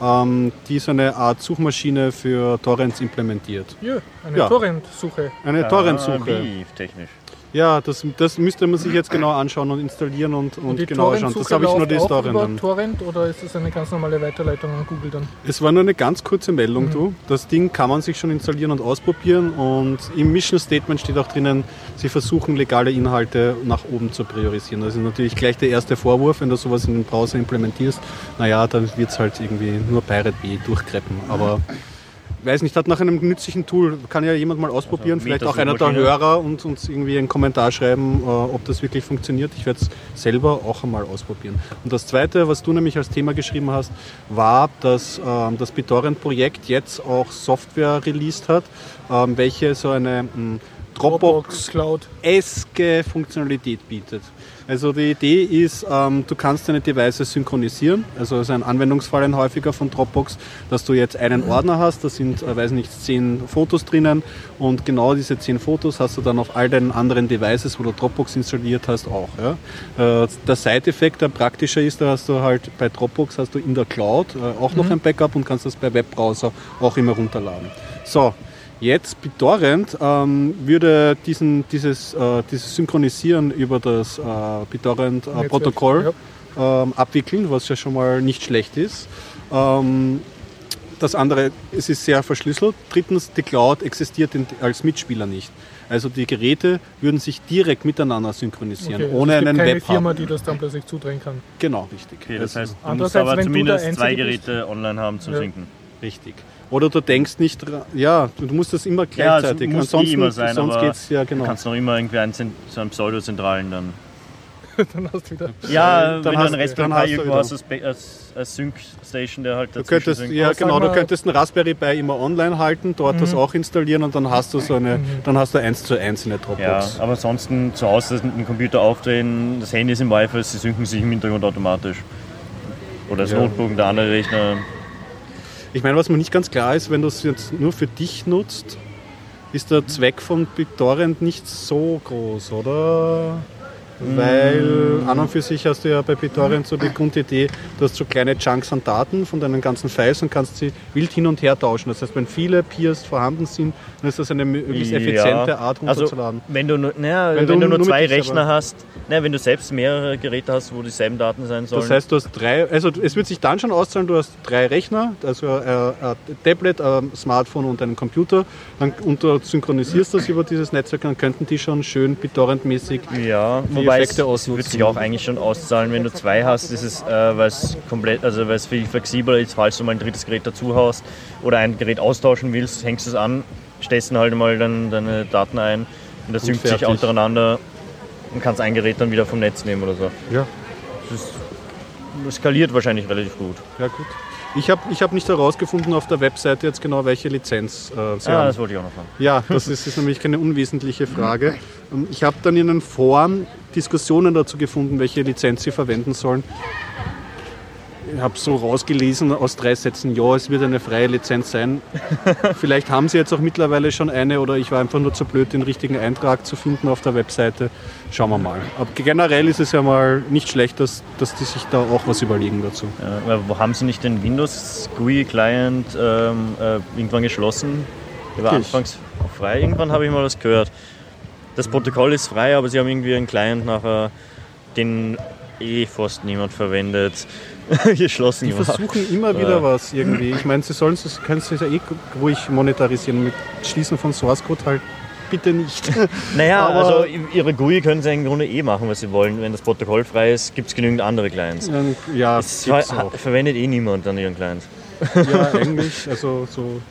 ähm, die so eine Art Suchmaschine für Torrents implementiert. Ja, eine Ja. Torrent-Suche. Eine Torrentsuche. Ah, technisch. Ja, das, das müsste man sich jetzt genau anschauen und installieren und, und, Und genau anschauen. Das habe ich nur die über dann. Torrent oder ist das eine ganz normale Weiterleitung an Google dann? Es war nur eine ganz kurze Meldung, du. Das Ding kann man sich schon installieren und ausprobieren und im Mission Statement steht auch drinnen, sie versuchen legale Inhalte nach oben zu priorisieren. Das ist natürlich gleich der erste Vorwurf, wenn du sowas in den Browser implementierst. Naja, dann wird es halt irgendwie nur Pirate Bay durchkreppen. Aber weiß nicht, hat nach einem nützlichen Tool, kann ja jemand mal ausprobieren, Also, vielleicht auch einer der. Hörer und uns irgendwie einen Kommentar schreiben, äh, ob das wirklich funktioniert. Ich werde es selber auch einmal ausprobieren. Und das Zweite, was du nämlich als Thema geschrieben hast, war, dass ähm, das BitTorrent-Projekt jetzt auch Software released hat, ähm, welche so eine mh, Dropbox Cloud. eske Funktionalität bietet. Also die Idee ist, ähm, du kannst deine Devices synchronisieren. Also es ist ein Anwendungsfall ein häufiger von Dropbox, dass du jetzt einen Ordner hast, da sind, äh, weiß nicht, zehn Fotos drinnen und genau diese zehn Fotos hast du dann auf all deinen anderen Devices, wo du Dropbox installiert hast, auch. Ja? Äh, der Side-Effekt, der praktischer ist, da hast du halt bei Dropbox hast du in der Cloud äh, auch noch ein Backup und kannst das bei Webbrowser auch immer runterladen. So, Jetzt BitTorrent ähm, würde diesen, dieses, äh, dieses Synchronisieren über das äh, BitTorrent-Protokoll ähm, abwickeln, was ja schon mal nicht schlecht ist. Ähm, das andere, es ist sehr verschlüsselt. Drittens, die Cloud existiert in, als Mitspieler nicht. Also die Geräte würden sich direkt miteinander synchronisieren, Okay, also ohne es gibt einen keine Web Firma, die das dann plötzlich zudrehen kann. Genau, richtig. Okay, das heißt, du musst aber zumindest zwei bist- Geräte online haben zum Ja. Synken. Richtig. Oder du denkst nicht, dra- ja, du musst das immer Ja, also gleichzeitig. muss eh Ansonsten, immer sein, sonst aber geht's ja genau. Du kannst noch immer irgendwie einen, so einen Pseudozentralen dann. dann hast du wieder. Ja, dann wenn du hast- einen Raspberry dann hast Pi du irgendwo hast als, Ba- als, als Sync-Station, der halt Du dazwischen könntest, synkt. ja, genau, du könntest einen Raspberry Pi immer online halten, dort Mhm. das auch installieren und dann hast du so eine, dann hast du eins zu eins eine Ja, Dropbox. aber ansonsten zu Hause mit dem Computer aufdrehen, das Handy ist im Wi-Fi, sie synken sich im Hintergrund automatisch. Oder das Ja. Notebook und der andere Rechner. Ich meine, was mir nicht ganz klar ist, wenn du es jetzt nur für dich nutzt, ist der Zweck von BitTorrent nicht so groß, oder? Weil an und für sich hast du ja bei BitTorrent so die Grundidee, du hast so kleine Chunks an Daten von deinen ganzen Files und kannst sie wild hin und her tauschen. Das heißt, wenn viele Peers vorhanden sind, dann ist das eine möglichst Ja. effiziente Art Also, runterzuladen. wenn du, nur- naja, Wenn wenn, du nur zwei Rechner hast, naja, wenn du selbst mehrere Geräte hast, wo dieselben Daten sein sollen. Das heißt, du hast drei, also es wird sich dann schon auszahlen, du hast drei Rechner, also ein, ein Tablet, ein Smartphone und einen Computer dann, und du synchronisierst das über dieses Netzwerk, dann könnten die schon schön BitTorrent-mäßig Ja, wobei Effekte es wird sich auch eigentlich schon auszahlen, wenn du zwei hast, ist es, äh, weil es komplett, also weil es viel flexibler ist, falls du mal ein drittes Gerät dazu hast oder ein Gerät austauschen willst, hängst du es an, stellst dann halt mal dann deine Daten ein und das synkt sich untereinander und kannst ein Gerät dann wieder vom Netz nehmen oder so. Ja, Das, ist, das skaliert wahrscheinlich relativ gut. ja gut. Ich habe ich hab nicht herausgefunden auf der Webseite jetzt genau, welche Lizenz äh, Sie Ja, haben. das wollte ich auch noch fragen. Ja, das ist, ist nämlich keine unwesentliche Frage. Ähm, Ich habe dann in den Foren Diskussionen dazu gefunden, welche Lizenz Sie verwenden sollen. Ich habe so rausgelesen aus drei Sätzen, ja, es wird eine freie Lizenz sein. Vielleicht haben Sie jetzt auch mittlerweile schon eine oder ich war einfach nur zu blöd, den richtigen Eintrag zu finden auf der Webseite. Schauen wir mal. Aber generell ist es ja mal nicht schlecht, dass, dass die sich da auch was überlegen dazu. Ja, haben Sie nicht den Windows GUI Client ähm, äh, irgendwann geschlossen? Der war anfangs frei. Irgendwann habe ich mal was gehört. Das Protokoll ist frei, aber Sie haben irgendwie einen Client nachher, den eh fast niemand verwendet, geschlossen Die versuchen immer wieder was irgendwie. Ich meine, sie sollen es, können es ja eh ruhig monetarisieren. Mit Schließen von Source Code halt bitte nicht. Naja, Aber- also Ihre GUI können Sie im Grunde eh machen, was Sie wollen. Wenn das Protokoll frei ist, gibt es genügend andere Clients. ja, Es ver auch. verwendet eh niemand an Ihren Client. ja, eigentlich, also so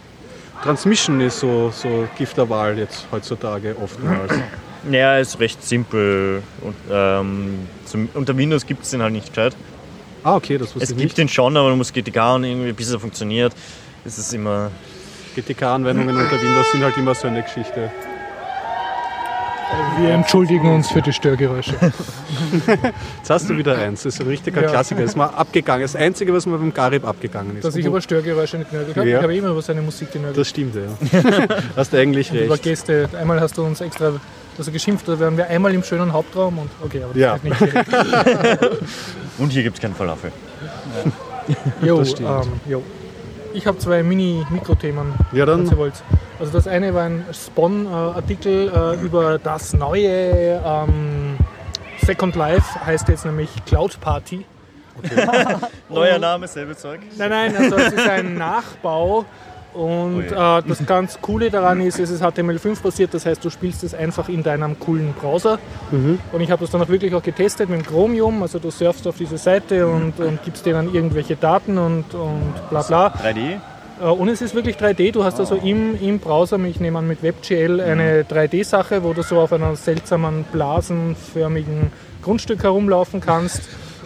Transmission ist so, so Gift der Wahl jetzt heutzutage oftmals. Naja, ist recht simpel. Und, ähm, zum, unter Windows gibt es den halt nicht gescheit. Ah, okay, das wusste Es ich gibt nicht. den schon, aber man muss GTK und irgendwie, bis er funktioniert, ist es immer. GTK-Anwendungen unter Windows sind halt immer so eine Geschichte. Wir entschuldigen uns für die Störgeräusche. Jetzt hast du wieder eins. Das ist ein richtiger Ja. Klassiker. Das ist mal abgegangen. Das Einzige, was mir beim Garib abgegangen ist. Dass ich über Störgeräusche nicht genörgelt habe. Ja. Ich habe immer über seine Musik genörgelt. das stimmt, ja. hast du eigentlich Über recht. Gäste. Einmal hast du uns extra also geschimpft, da wären wir einmal im schönen Hauptraum und okay, aber das Ja. ist nicht. Und hier gibt es keinen Falafel. Jo, Das stimmt. ähm, jo. Ich habe zwei Mini-Mikrothemen, Ja, wenn dann ihr wollt. Also das eine war ein Spawn-Artikel äh, über das neue ähm, Second Life, heißt jetzt nämlich Cloud Party. Neuer Name, selbe Zeug. Nein, nein, also es ist ein Nachbau und Ui. äh, das ganz Coole daran ist, es ist HTML5 basiert, das heißt, du spielst es einfach in deinem coolen Browser. Und ich habe das dann auch wirklich auch getestet mit dem Chromium, also du surfst auf diese Seite und, und gibst denen irgendwelche Daten und, und bla bla. 3D? Äh, Und es ist wirklich 3D. Du hast also im, im Browser, ich nehme an mit WebGL, eine 3D-Sache, wo du so auf einem seltsamen blasenförmigen Grundstück herumlaufen kannst.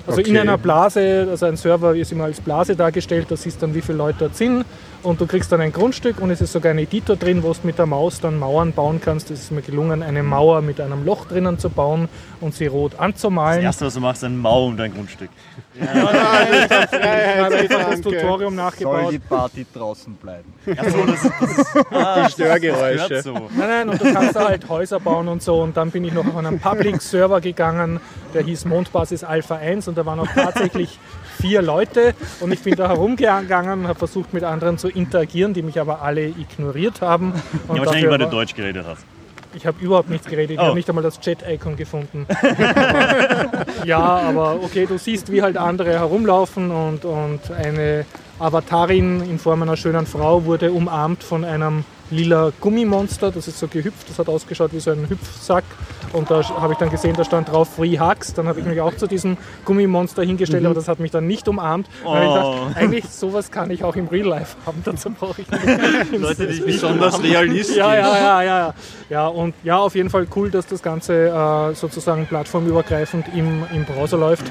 Also in Okay. einer Blase, also ein Server ist immer als Blase dargestellt, da siehst dann, wie viele Leute dort sind und du kriegst dann ein Grundstück und es ist sogar ein Editor drin, wo du mit der Maus dann Mauern bauen kannst. Es ist mir gelungen, eine Mauer mit einem Loch drinnen zu bauen und sie rot Das anzumalen. erste, was du machst, ist ein Mau um dein Grundstück. Ich habe einfach das Tutorium Soll nachgebaut. die Party draußen bleiben. Achso, das, das ist. Ah, das Störgeräusche. gehört so. Nein, nein, und du kannst da halt Häuser bauen und so. Und dann bin ich noch auf einen Public-Server gegangen, der hieß Mondbasis Alpha 1 und da waren auch tatsächlich vier Leute. Und ich bin da herumgegangen und habe versucht, mit anderen zu interagieren, die mich aber alle ignoriert haben. Und Ja, wahrscheinlich, weil du Deutsch geredet hast. ich habe überhaupt nichts geredet, ich Oh. habe nicht einmal das Chat-Icon gefunden. ja, aber okay, du siehst, wie halt andere herumlaufen und, und eine Avatarin in Form einer schönen Frau wurde umarmt von einem lila Gummimonster, das ist so gehüpft, das hat ausgeschaut wie so ein Hüpfsack und da habe ich dann gesehen, da stand drauf Free Hugs, dann habe ich mich auch zu diesem Gummimonster hingestellt, aber das hat mich dann nicht umarmt. Dann habe ich Oh. gedacht, eigentlich sowas kann ich auch im Real Life haben, dazu brauche ich nicht. Leute, die Besonders realistisch. Ja, ja, ja, ja. Ja, und ja, auf jeden Fall cool, dass das Ganze äh, sozusagen plattformübergreifend im, im Browser läuft.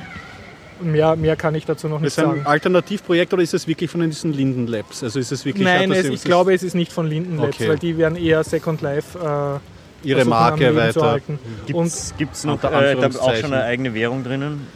Mehr, mehr kann ich dazu noch nicht Ist es ein sagen. Alternativprojekt oder ist es wirklich von diesen Linden Labs? Also ist es wirklich Nein, es, ich glaube, es ist nicht von Linden Labs, Okay. weil die werden eher Second Life äh, ihre Marke weiter. halten. Gibt es noch Unter äh, da auch schon eine eigene Währung drinnen?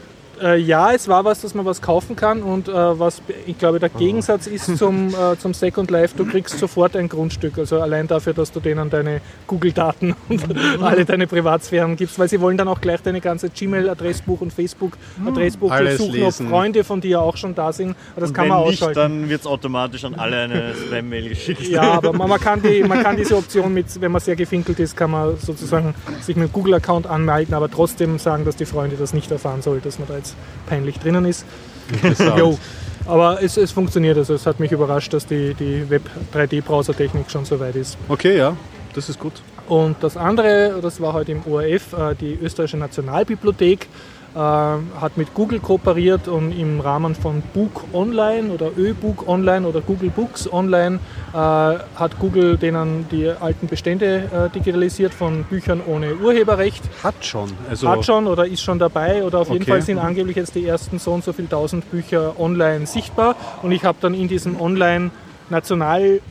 Äh, ja, es war was, dass man was kaufen kann und äh, was ich glaube der Gegensatz ist zum, äh, zum Second Life, du kriegst sofort ein Grundstück. Also allein dafür, dass du denen deine Google-Daten und alle deine Privatsphären gibst, weil sie wollen dann auch gleich deine ganze Gmail-Adressbuch und Facebook-Adressbuch durchsuchen, ob. Freunde von dir auch schon da sind. Das Und kann wenn man nicht, ausschalten. dann wird es automatisch an alle eine Spam-Mail geschickt. Ja, aber man, man, kann die, man kann diese Option mit, wenn man sehr gefinkelt ist, kann man sozusagen sich mit Google-Account anmelden, aber trotzdem sagen, dass die Freunde das nicht erfahren sollen, dass man da jetzt peinlich drinnen ist. Jo. Aber es, es funktioniert, also es hat mich überrascht, dass die, die Web-3D-Browser-Technik schon so weit ist. Okay, ja, das ist gut. Und das andere, das war heute im ORF, äh, die Österreichische Nationalbibliothek hat mit Google kooperiert und im Rahmen von Book Online oder ÖBook Online oder Google Books Online äh, hat Google denen die alten Bestände äh, digitalisiert von Büchern ohne Urheberrecht. Hat schon. Also Hat schon oder ist schon dabei oder auf jeden Okay. Fall sind angeblich jetzt die ersten so und so viel tausend Bücher online sichtbar und ich habe dann in diesem Online National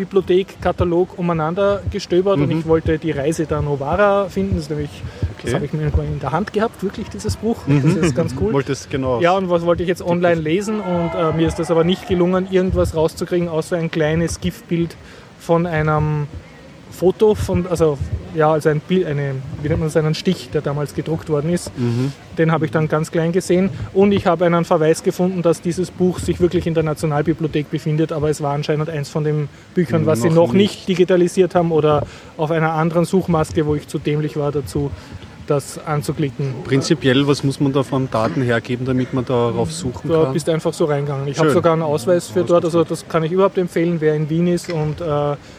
Bibliothek-Katalog umeinander gestöbert und ich wollte die Reise der Novara finden. Das, nämlich, das Okay. habe ich mir in der Hand gehabt, wirklich dieses Buch. Das ist ganz cool. Wolltest genau. Ja, und was wollte ich jetzt online lesen und äh, mir ist das aber nicht gelungen, irgendwas rauszukriegen, außer ein kleines GIF-Bild von einem Foto von, also ja, also ein Bild, eine, wie nennt man das, einen Stich, der damals gedruckt worden ist. Den habe ich dann ganz klein gesehen. Und ich habe einen Verweis gefunden, dass dieses Buch sich wirklich in der Nationalbibliothek befindet, aber es war anscheinend eins von den Büchern, was sie Noch noch nicht. digitalisiert haben oder auf einer anderen Suchmaske, wo ich zu dämlich war dazu, das anzuklicken. Prinzipiell, was muss man da von Daten hergeben, damit man darauf suchen Da kann? bist du einfach so reingegangen. Ich habe sogar einen Ausweis für dort, also das kann ich überhaupt empfehlen, wer in Wien ist und äh,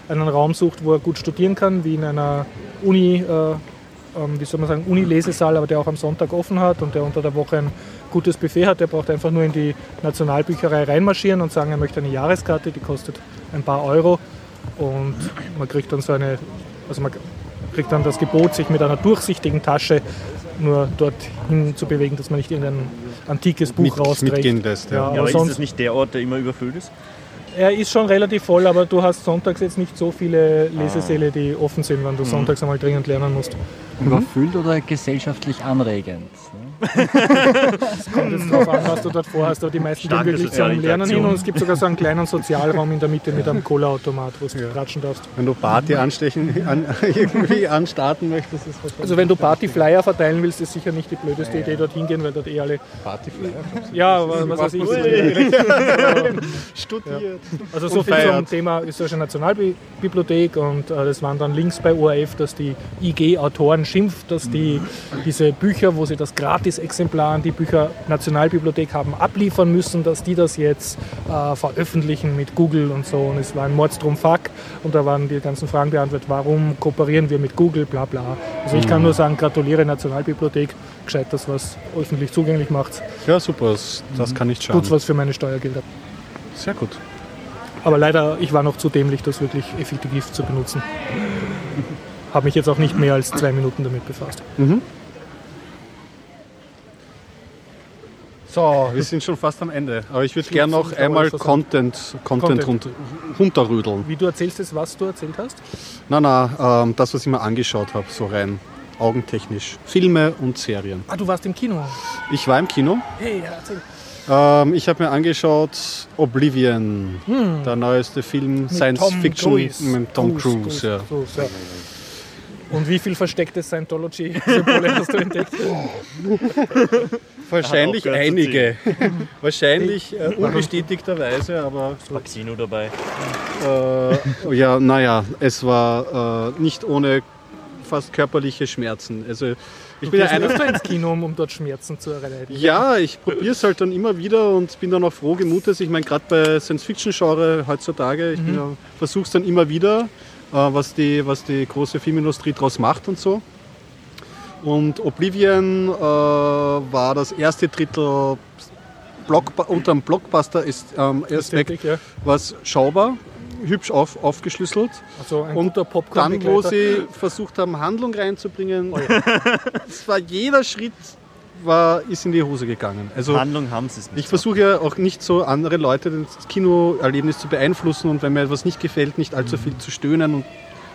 einen Raum sucht, wo er gut studieren kann, wie in einer Uni, äh, ähm, wie soll man sagen, Uni-Lesesaal, aber der auch am Sonntag offen hat und der unter der Woche ein gutes Buffet hat. Der braucht einfach nur in die Nationalbücherei reinmarschieren und sagen, er möchte eine Jahreskarte, die kostet ein paar Euro und man kriegt dann so eine, also man kriegt dann das Gebot, sich mit einer durchsichtigen Tasche nur dorthin zu bewegen, dass man nicht irgendein antikes Buch Mit- rausträgt. mitgehen lässt, ja. Ja, Ja, aber aber ist das sonst, nicht der Ort, der immer überfüllt ist? er ist schon relativ voll, aber du hast sonntags jetzt nicht so viele Lesesäle, die offen sind, wenn du sonntags einmal dringend lernen musst. Überfüllt oder gesellschaftlich anregend? Ne? Kommt jetzt drauf an, was du dort vorhast, aber die meisten gehen Starke wirklich soziale zum Lernen hin und es gibt sogar so einen kleinen Sozialraum in der Mitte mit einem Cola-Automat, wo du ratschen darfst. Wenn du Party anstechen, an, irgendwie anstarten möchtest, ist wahrscheinlich Also wenn du Partyflyer verteilen willst, ist sicher nicht die blödeste Idee, dorthin gehen, weil dort eh alle... Partyflyer. Ja, aber was weiß ich. Studiert. Also so Und viel zum. Thema österreichische Nationalbibliothek und äh, das waren dann Links bei ORF, dass die IG-Autoren schimpft, dass die diese Bücher, wo sie das Gratis-Exemplar an die Bücher Nationalbibliothek haben abliefern müssen, dass die das jetzt äh, veröffentlichen mit Google und so und es war ein Mordstrom-Fuck und da waren die ganzen Fragen beantwortet, warum kooperieren wir mit Google, bla bla. Also ich kann nur sagen, gratuliere Nationalbibliothek, gescheit das was öffentlich zugänglich macht, Ja, super. Das, das kann nicht schaden. tut's was für meine Steuergelder. Sehr gut. Aber leider, ich war noch zu dämlich, das wirklich effektiv zu benutzen. Habe mich jetzt auch nicht mehr als zwei Minuten damit befasst. So, wir sind schon fast am Ende. Aber ich würde gerne noch einmal Content, Content, Content. runterrüdeln. Wie du erzählst es, was du erzählt hast? Na, na, ähm, das, was ich mir angeschaut habe, so rein augentechnisch. Filme und Serien. Ah, du warst im Kino. Ich war im Kino. Hey, ja, erzähl. Ähm, ich habe mir angeschaut Oblivion, der neueste Film, Science Hm. Tom Fiction Cruise. mit Tom Cruise, Cruise. ja. Cruise, ja. Und wie viel versteckte Scientology-Symbole hast du entdeckt? Wahrscheinlich einige. Wahrscheinlich äh, unbestätigterweise, aber Maxino dabei. äh, ja, naja, es war äh, nicht ohne fast körperliche Schmerzen. Also ich Du bin ja einer. öfter ins Kino, um, um dort Schmerzen zu erleiden. Ja, ich probiere es halt dann immer wieder und bin dann auch froh gemutes. Ich meine, gerade bei Science-Fiction-Genre heutzutage, ich Mhm. ja, versuche es dann immer wieder, was, die, was die große Filmindustrie daraus macht und so. Und Oblivion äh, war das erste Drittel Blockbu unter dem Blockbuster ist ähm, Ästhetik, ja. was schaubar, hübsch auf, aufgeschlüsselt. Also ein Und popcorn Dann, wo sie versucht haben, Handlung reinzubringen, es war jeder Schritt war, ist in die Hose gegangen. Also Handlung haben sie es nicht. ich versuche ja auch nicht so andere Leute das Kinoerlebnis zu beeinflussen und wenn mir etwas nicht gefällt, nicht allzu viel zu stöhnen und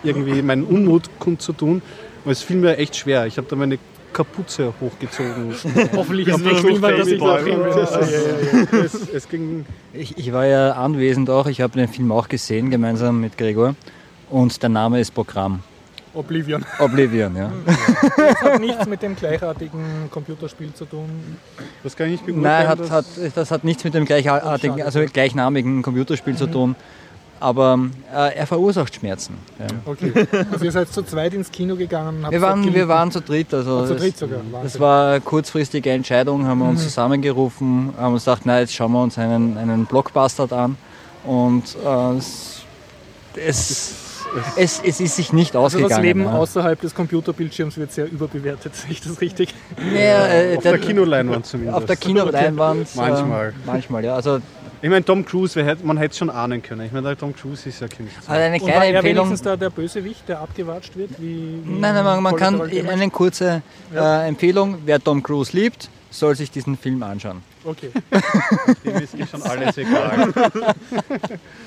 irgendwie meinen Unmut kundzutun. Aber es fiel mir echt schwer. Ich habe da meine Kapuze hochgezogen. Hoffentlich am nächsten noch Mal, dass ich da es, es ging Ich, ich war ja anwesend auch, ich habe den Film auch gesehen, gemeinsam mit Gregor. Und der Name ist Programm. Oblivion. Oblivion, ja. Das hat nichts mit dem gleichartigen Computerspiel zu tun. Das kann ich nicht beurteilen. Nein, hat, das- hat, das hat nichts mit dem gleichartigen, also gleichnamigen Computerspiel zu tun. Aber äh, er verursacht Schmerzen. Ja. Okay. Also ihr seid zu zweit ins Kino gegangen. Wir, waren, wir waren zu dritt. Also zu das- dritt sogar. Das Wahnsinn. war eine kurzfristige Entscheidung, haben wir uns zusammengerufen, haben uns gedacht, na, jetzt schauen wir uns einen, einen Blockbuster an. Und äh, es, es es, es ist sich nicht Also ausgegangen. das Leben ja. außerhalb des Computerbildschirms wird sehr überbewertet, sehe ich das richtig? Naja, äh, Auf der Kinoleinwand zumindest. Auf der Kinoleinwand. Manchmal. Äh, manchmal, ja. Also, Ich meine, Tom Cruise, man hätte es schon ahnen können. Ich meine, der Tom Cruise ist ja Künstler. also eine Und war kleine er Empfehlung. wenigstens da der Bösewicht, der abgewatscht wird? Wie, wie Nein, nein, man, man kann eine kurze Ja. äh, Empfehlung. Wer Tom Cruise liebt, soll sich diesen Film anschauen. Okay. Dem ist eh schon alles egal.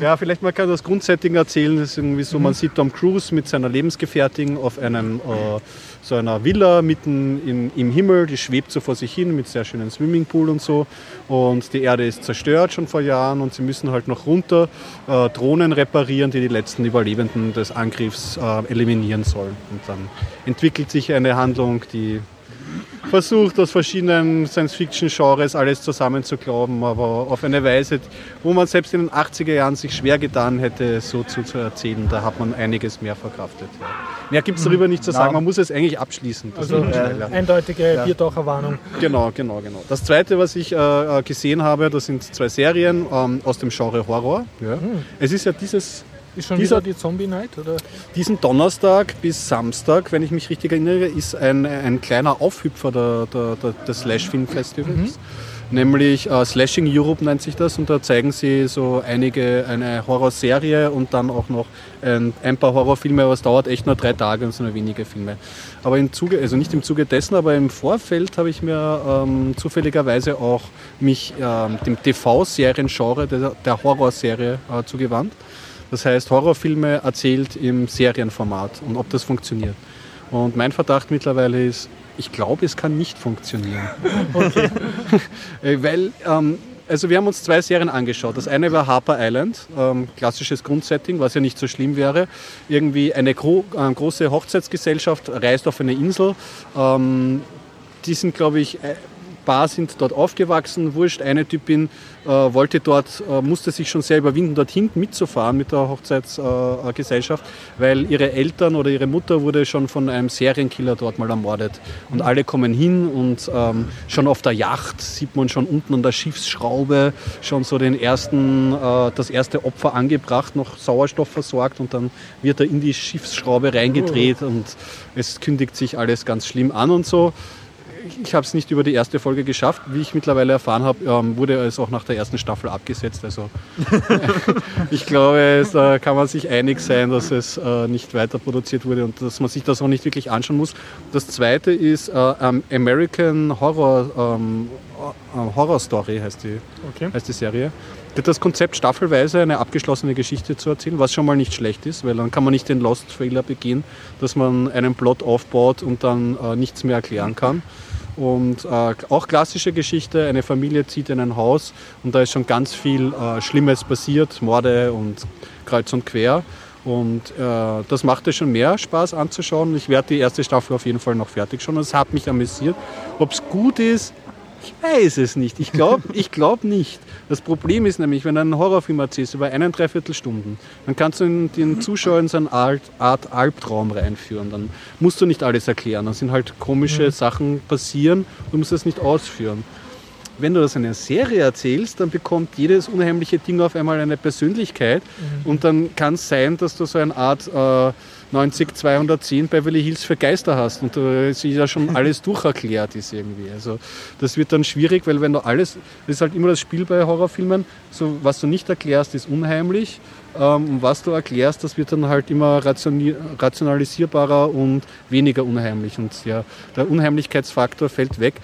Ja, vielleicht man kann das Grundsetting erzählen. Das ist irgendwie so, man sieht Tom Cruise mit seiner Lebensgefährtin auf einem äh, so einer Villa mitten in, im Himmel. Die schwebt so vor sich hin mit sehr schönen Swimmingpool und so. Und die Erde ist zerstört schon vor Jahren und sie müssen halt noch runter äh, Drohnen reparieren, die die letzten Überlebenden des Angriffs äh, eliminieren sollen. Und dann entwickelt sich eine Handlung, die versucht, aus verschiedenen Science-Fiction-Genres alles zusammenzuklauben, aber auf eine Weise, wo man selbst in den 80er Jahren sich schwer getan hätte, so zu, zu erzählen. Da hat man einiges mehr verkraftet. Ja. Mehr gibt es darüber nicht zu sagen, man muss es eigentlich abschließen. Das Also äh, eindeutige Biertaucher Warnung. Genau, genau, genau. Das zweite, was ich äh, äh, gesehen habe, das sind zwei Serien ähm, aus dem Genre Horror. Ja. Es ist ja dieses Ist schon Dieser- wieder die Zombie Night? Oder? Diesen Donnerstag bis Samstag, wenn ich mich richtig erinnere, ist ein, ein kleiner Aufhüpfer der, der, der, des Slash-Film-Festivals. Nämlich äh, Slashing Europe nennt sich das und da zeigen sie so einige, eine Horrorserie und dann auch noch ein, ein paar Horrorfilme, aber es dauert echt nur drei Tage und so nur wenige Filme. Aber im Zuge, also nicht im Zuge dessen, aber im Vorfeld habe ich mir ähm, zufälligerweise auch mich ähm, dem TV-Serien-Genre der, der Horrorserie äh, zugewandt. Das heißt, Horrorfilme erzählt im Serienformat und ob das funktioniert. Und mein Verdacht mittlerweile ist, ich glaube, es kann nicht funktionieren. Äh, Weil, ähm, also wir haben uns zwei Serien angeschaut. Das eine war Harper Island, ähm, klassisches Grundsetting, was ja nicht so schlimm wäre. Irgendwie eine gro äh, große Hochzeitsgesellschaft reist auf eine Insel. Ähm, die sind, glaube ich, ein paar sind dort aufgewachsen. Wurscht, eine Typin äh, wollte dort, äh, musste sich schon sehr überwinden, dorthin mitzufahren mit der Hochzeitsgesellschaft, Gesellschaft, weil ihre Eltern oder ihre Mutter wurde schon von einem Serienkiller dort mal ermordet. Und alle kommen hin und ähm, schon auf der Yacht sieht man schon unten an der Schiffsschraube schon so den ersten, äh, das erste Opfer angebracht, noch Sauerstoff versorgt und dann wird er in die Schiffsschraube reingedreht und es kündigt sich alles ganz schlimm an und so. Ich habe es nicht über die erste Folge geschafft. Wie ich mittlerweile erfahren habe, ähm, wurde es auch nach der ersten Staffel abgesetzt. Also ich glaube, es, da kann man sich einig sein, dass es äh, nicht weiter produziert wurde und dass man sich das auch nicht wirklich anschauen muss. Das zweite ist äh, American Horror, ähm, äh, Horror Story heißt die, Okay. heißt die Serie. Das Konzept staffelweise eine abgeschlossene Geschichte zu erzählen, was schon mal nicht schlecht ist, weil dann kann man nicht den Lost-Fehler begehen, dass man einen Plot aufbaut und dann äh, nichts mehr erklären kann. Und äh, auch klassische Geschichte, eine Familie zieht in ein Haus und da ist schon ganz viel äh, Schlimmes passiert, Morde und kreuz und quer. Und äh, das macht es schon mehr Spaß anzuschauen. Ich werde die erste Staffel auf jeden Fall noch fertig schauen. Es hat mich amüsiert. Ob es gut ist, ich weiß es nicht. Ich glaube ich glaub nicht. Das Problem ist nämlich, wenn du einen Horrorfilm erzählst über einen Dreiviertelstunden, dann kannst du in- den Zuschauer in so eine Art, Art Albtraum reinführen. Dann musst du nicht alles erklären. Dann sind halt komische Sachen passieren, du musst das nicht ausführen. Wenn du das in einer Serie erzählst, dann bekommt jedes unheimliche Ding auf einmal eine Persönlichkeit und dann kann es sein, dass du so eine Art äh, 90 210 Beverly Hills für Geister hast und äh, sie ja schon alles durcherklärt ist irgendwie. Also das wird dann schwierig, weil wenn du alles, das ist halt immer das Spiel bei Horrorfilmen, so was du nicht erklärst, ist unheimlich. Ähm, und was du erklärst, das wird dann halt immer rationalisierbarer und weniger unheimlich. Und ja, der Unheimlichkeitsfaktor fällt weg.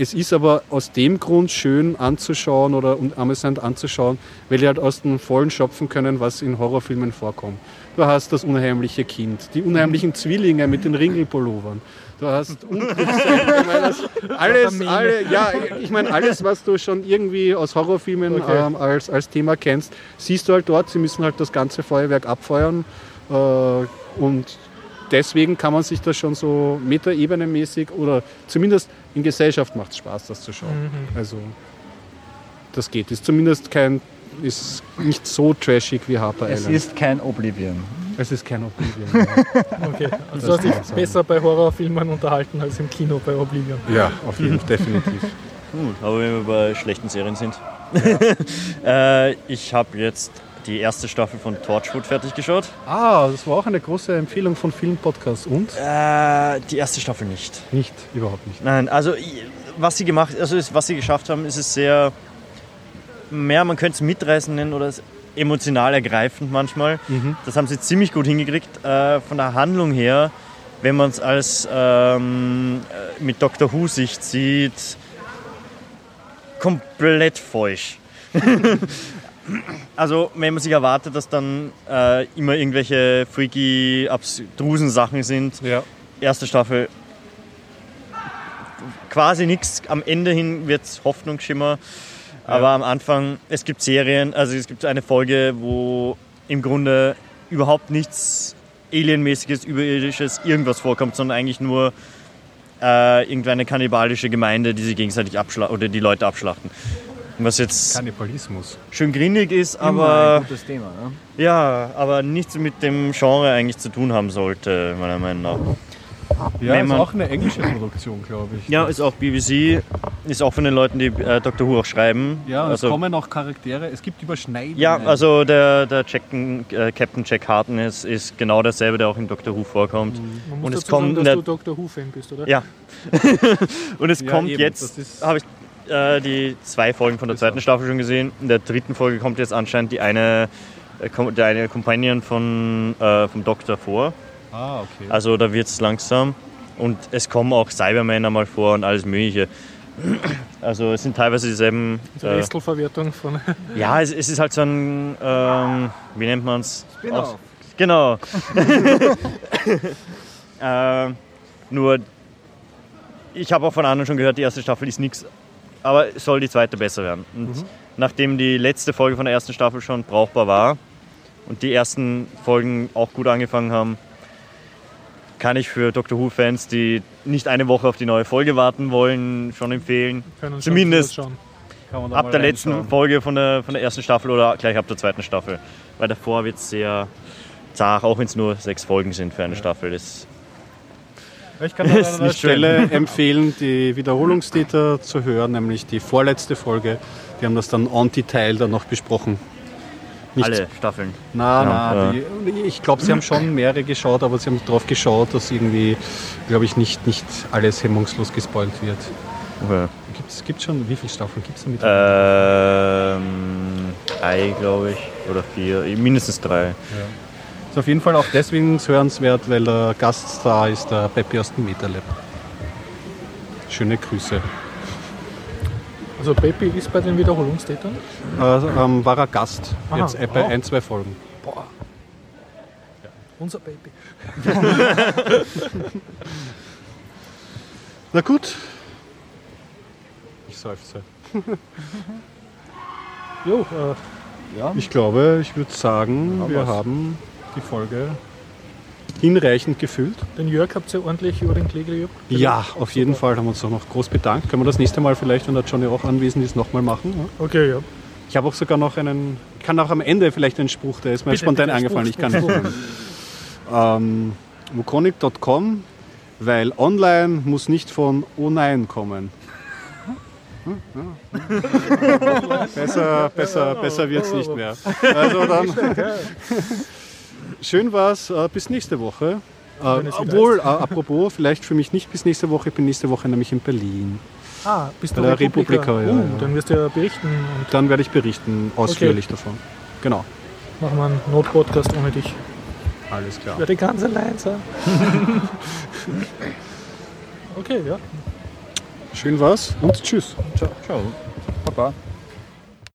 Es ist aber aus dem Grund schön anzuschauen oder amüsant anzuschauen, weil die halt aus dem Vollen schöpfen können, was in Horrorfilmen vorkommt. Du hast das unheimliche Kind, die unheimlichen Zwillinge mit den Ringelpullovern. Du hast alles, alle, ja, ich meine, alles, was du schon irgendwie aus Horrorfilmen Okay. ähm, als, als Thema kennst, siehst du halt dort. Sie müssen halt das ganze Feuerwerk abfeuern. Äh, und deswegen kann man sich das schon so metaebenemäßig oder zumindest in Gesellschaft macht es Spaß, das zu schauen. Also das geht. Ist zumindest kein, ist nicht so trashig wie Harper Es Island. ist kein Oblivion. es ist kein Oblivion. ja. Okay. Also Das du hast dich besser bei Horrorfilmen unterhalten als im Kino bei Oblivion. ja, auf jeden Fall, definitiv. Gut, aber wenn wir bei schlechten Serien sind. äh, ich habe jetzt die erste Staffel von Torchwood fertig geschaut. Ah, das war auch eine große Empfehlung von vielen Podcasts. Und? Äh, die erste Staffel nicht. Nicht, überhaupt nicht. Nein, also was sie gemacht, also was sie geschafft haben, ist es sehr, mehr, man könnte es mitreißen nennen oder es emotional ergreifend manchmal. Das haben sie ziemlich gut hingekriegt. Äh, von der Handlung her, wenn man es als ähm, äh, mit Doctor Who Sicht sieht, komplett falsch. also wenn man sich erwartet, dass dann äh, immer irgendwelche freaky, abstrusen Sachen sind, Ja. erste Staffel quasi nichts. Am Ende hin wird es Hoffnungsschimmer. Aber am Anfang, es gibt Serien, also es gibt eine Folge, wo im Grunde überhaupt nichts Alienmäßiges, Überirdisches, irgendwas vorkommt, sondern eigentlich nur äh, irgendeine kannibalische Gemeinde, die sie gegenseitig abschlachten oder die Leute abschlachten. Was jetzt Kannibalismus. schön grindig ist, aber gutes Thema. Ne? ja, aber nichts mit dem Genre eigentlich zu tun haben sollte, meiner Meinung nach. Ja, Wenn ist man- auch eine englische Produktion, glaube ich. Ja, ist auch BBC, ist auch von den Leuten, die äh, Dr. Who auch schreiben. Ja, und es also, kommen auch Charaktere, es gibt Überschneidungen. ja, also der, der Jacken, äh, Captain Jack Harton ist, ist genau derselbe, der auch in Dr. Who vorkommt. Man muss Und es dazu sagen, kommt dass der- du Doctor Who-Fan bist, oder? Ja. Und es Ja, kommt eben, jetzt, habe ich äh, die zwei Folgen von der zweiten. Staffel schon gesehen. In der dritten Folge kommt jetzt anscheinend die eine, äh, der eine Companion von, äh, vom Doktor vor. Ah, okay. Also da wird es langsam. Und es kommen auch Cybermen einmal vor und alles Mögliche. Also es sind teilweise dieselben. Die Äh, Restelverwertung von. ja, es, es ist halt so ein, ähm, wie nennt man es? Spin-off. Genau. äh, nur, ich habe auch von anderen schon gehört, die erste Staffel ist nichts, aber es soll die zweite besser werden. Und nachdem die letzte Folge von der ersten Staffel schon brauchbar war und die ersten Folgen auch gut angefangen haben, kann ich für Doctor Who-Fans, die nicht eine Woche auf die neue Folge warten wollen, schon empfehlen. Können schon Zumindest schauen. Kann man da ab der letzten. Folge von der, von der ersten Staffel oder gleich ab der zweiten Staffel. Weil davor wird es sehr zart, auch wenn es nur sechs Folgen sind für eine Staffel. Das Ich kann an Ist einer nicht schön. Stelle empfehlen, die Wiederholungstäter zu hören, nämlich die vorletzte Folge. Die haben das dann on Detail dann noch besprochen. Nicht alle Staffeln. Na, Ja, na, die, ich glaube, sie haben schon mehrere geschaut, aber sie haben darauf geschaut, dass irgendwie, glaube ich, nicht, nicht alles hemmungslos gespoilt wird. Okay. Gibt's, gibt's schon, wie viele Staffeln gibt es damit? Ähm, drei, glaube ich. Oder vier. Mindestens drei. Ist auf jeden Fall auch deswegen hörenswert, weil der Gaststar ist der Peppi aus dem Metalab. Schöne Grüße. Also Peppi ist bei den Wiederholungstätern. Äh, ähm, war er Gast, Aha, jetzt äh, bei wow. ein, zwei Folgen. Boah. Unser Baby. Na gut. Ich seufze. Jo, äh, Ja, Ich glaube, ich würde sagen, Haben wir wir's. haben die Folge hinreichend gefüllt. den Jörg habt ihr ordentlich über den Klegel gejuckt. Ja, auf jeden Fall haben wir uns auch noch groß bedankt. Können wir das nächste Mal vielleicht, wenn der Johnny auch anwesend ist, nochmal machen? Ja? Okay, ja. Ich habe auch sogar noch einen, ich kann auch am Ende vielleicht einen Spruch, der ist mir Bitte, spontan bitte, eingefallen. Spruch, ich kann nicht. ähm, wukonic.com, weil online muss nicht von Oh nein kommen. Hm, besser besser, besser wird es nicht mehr. Also dann, schön war's, äh, bis nächste Woche. Äh, obwohl, äh, apropos, vielleicht für mich nicht bis nächste Woche, ich bin nächste Woche nämlich in Berlin. Ah, bist du der Republika? Republika, ja, uh, ja. Dann wirst du ja berichten und Dann werde ich berichten ausführlich davon. Genau. machen wir einen Not-Podcast ohne dich. Alles klar. Ich werde ganz allein sein. okay, ja. Schön war's und tschüss. ciao. Baba.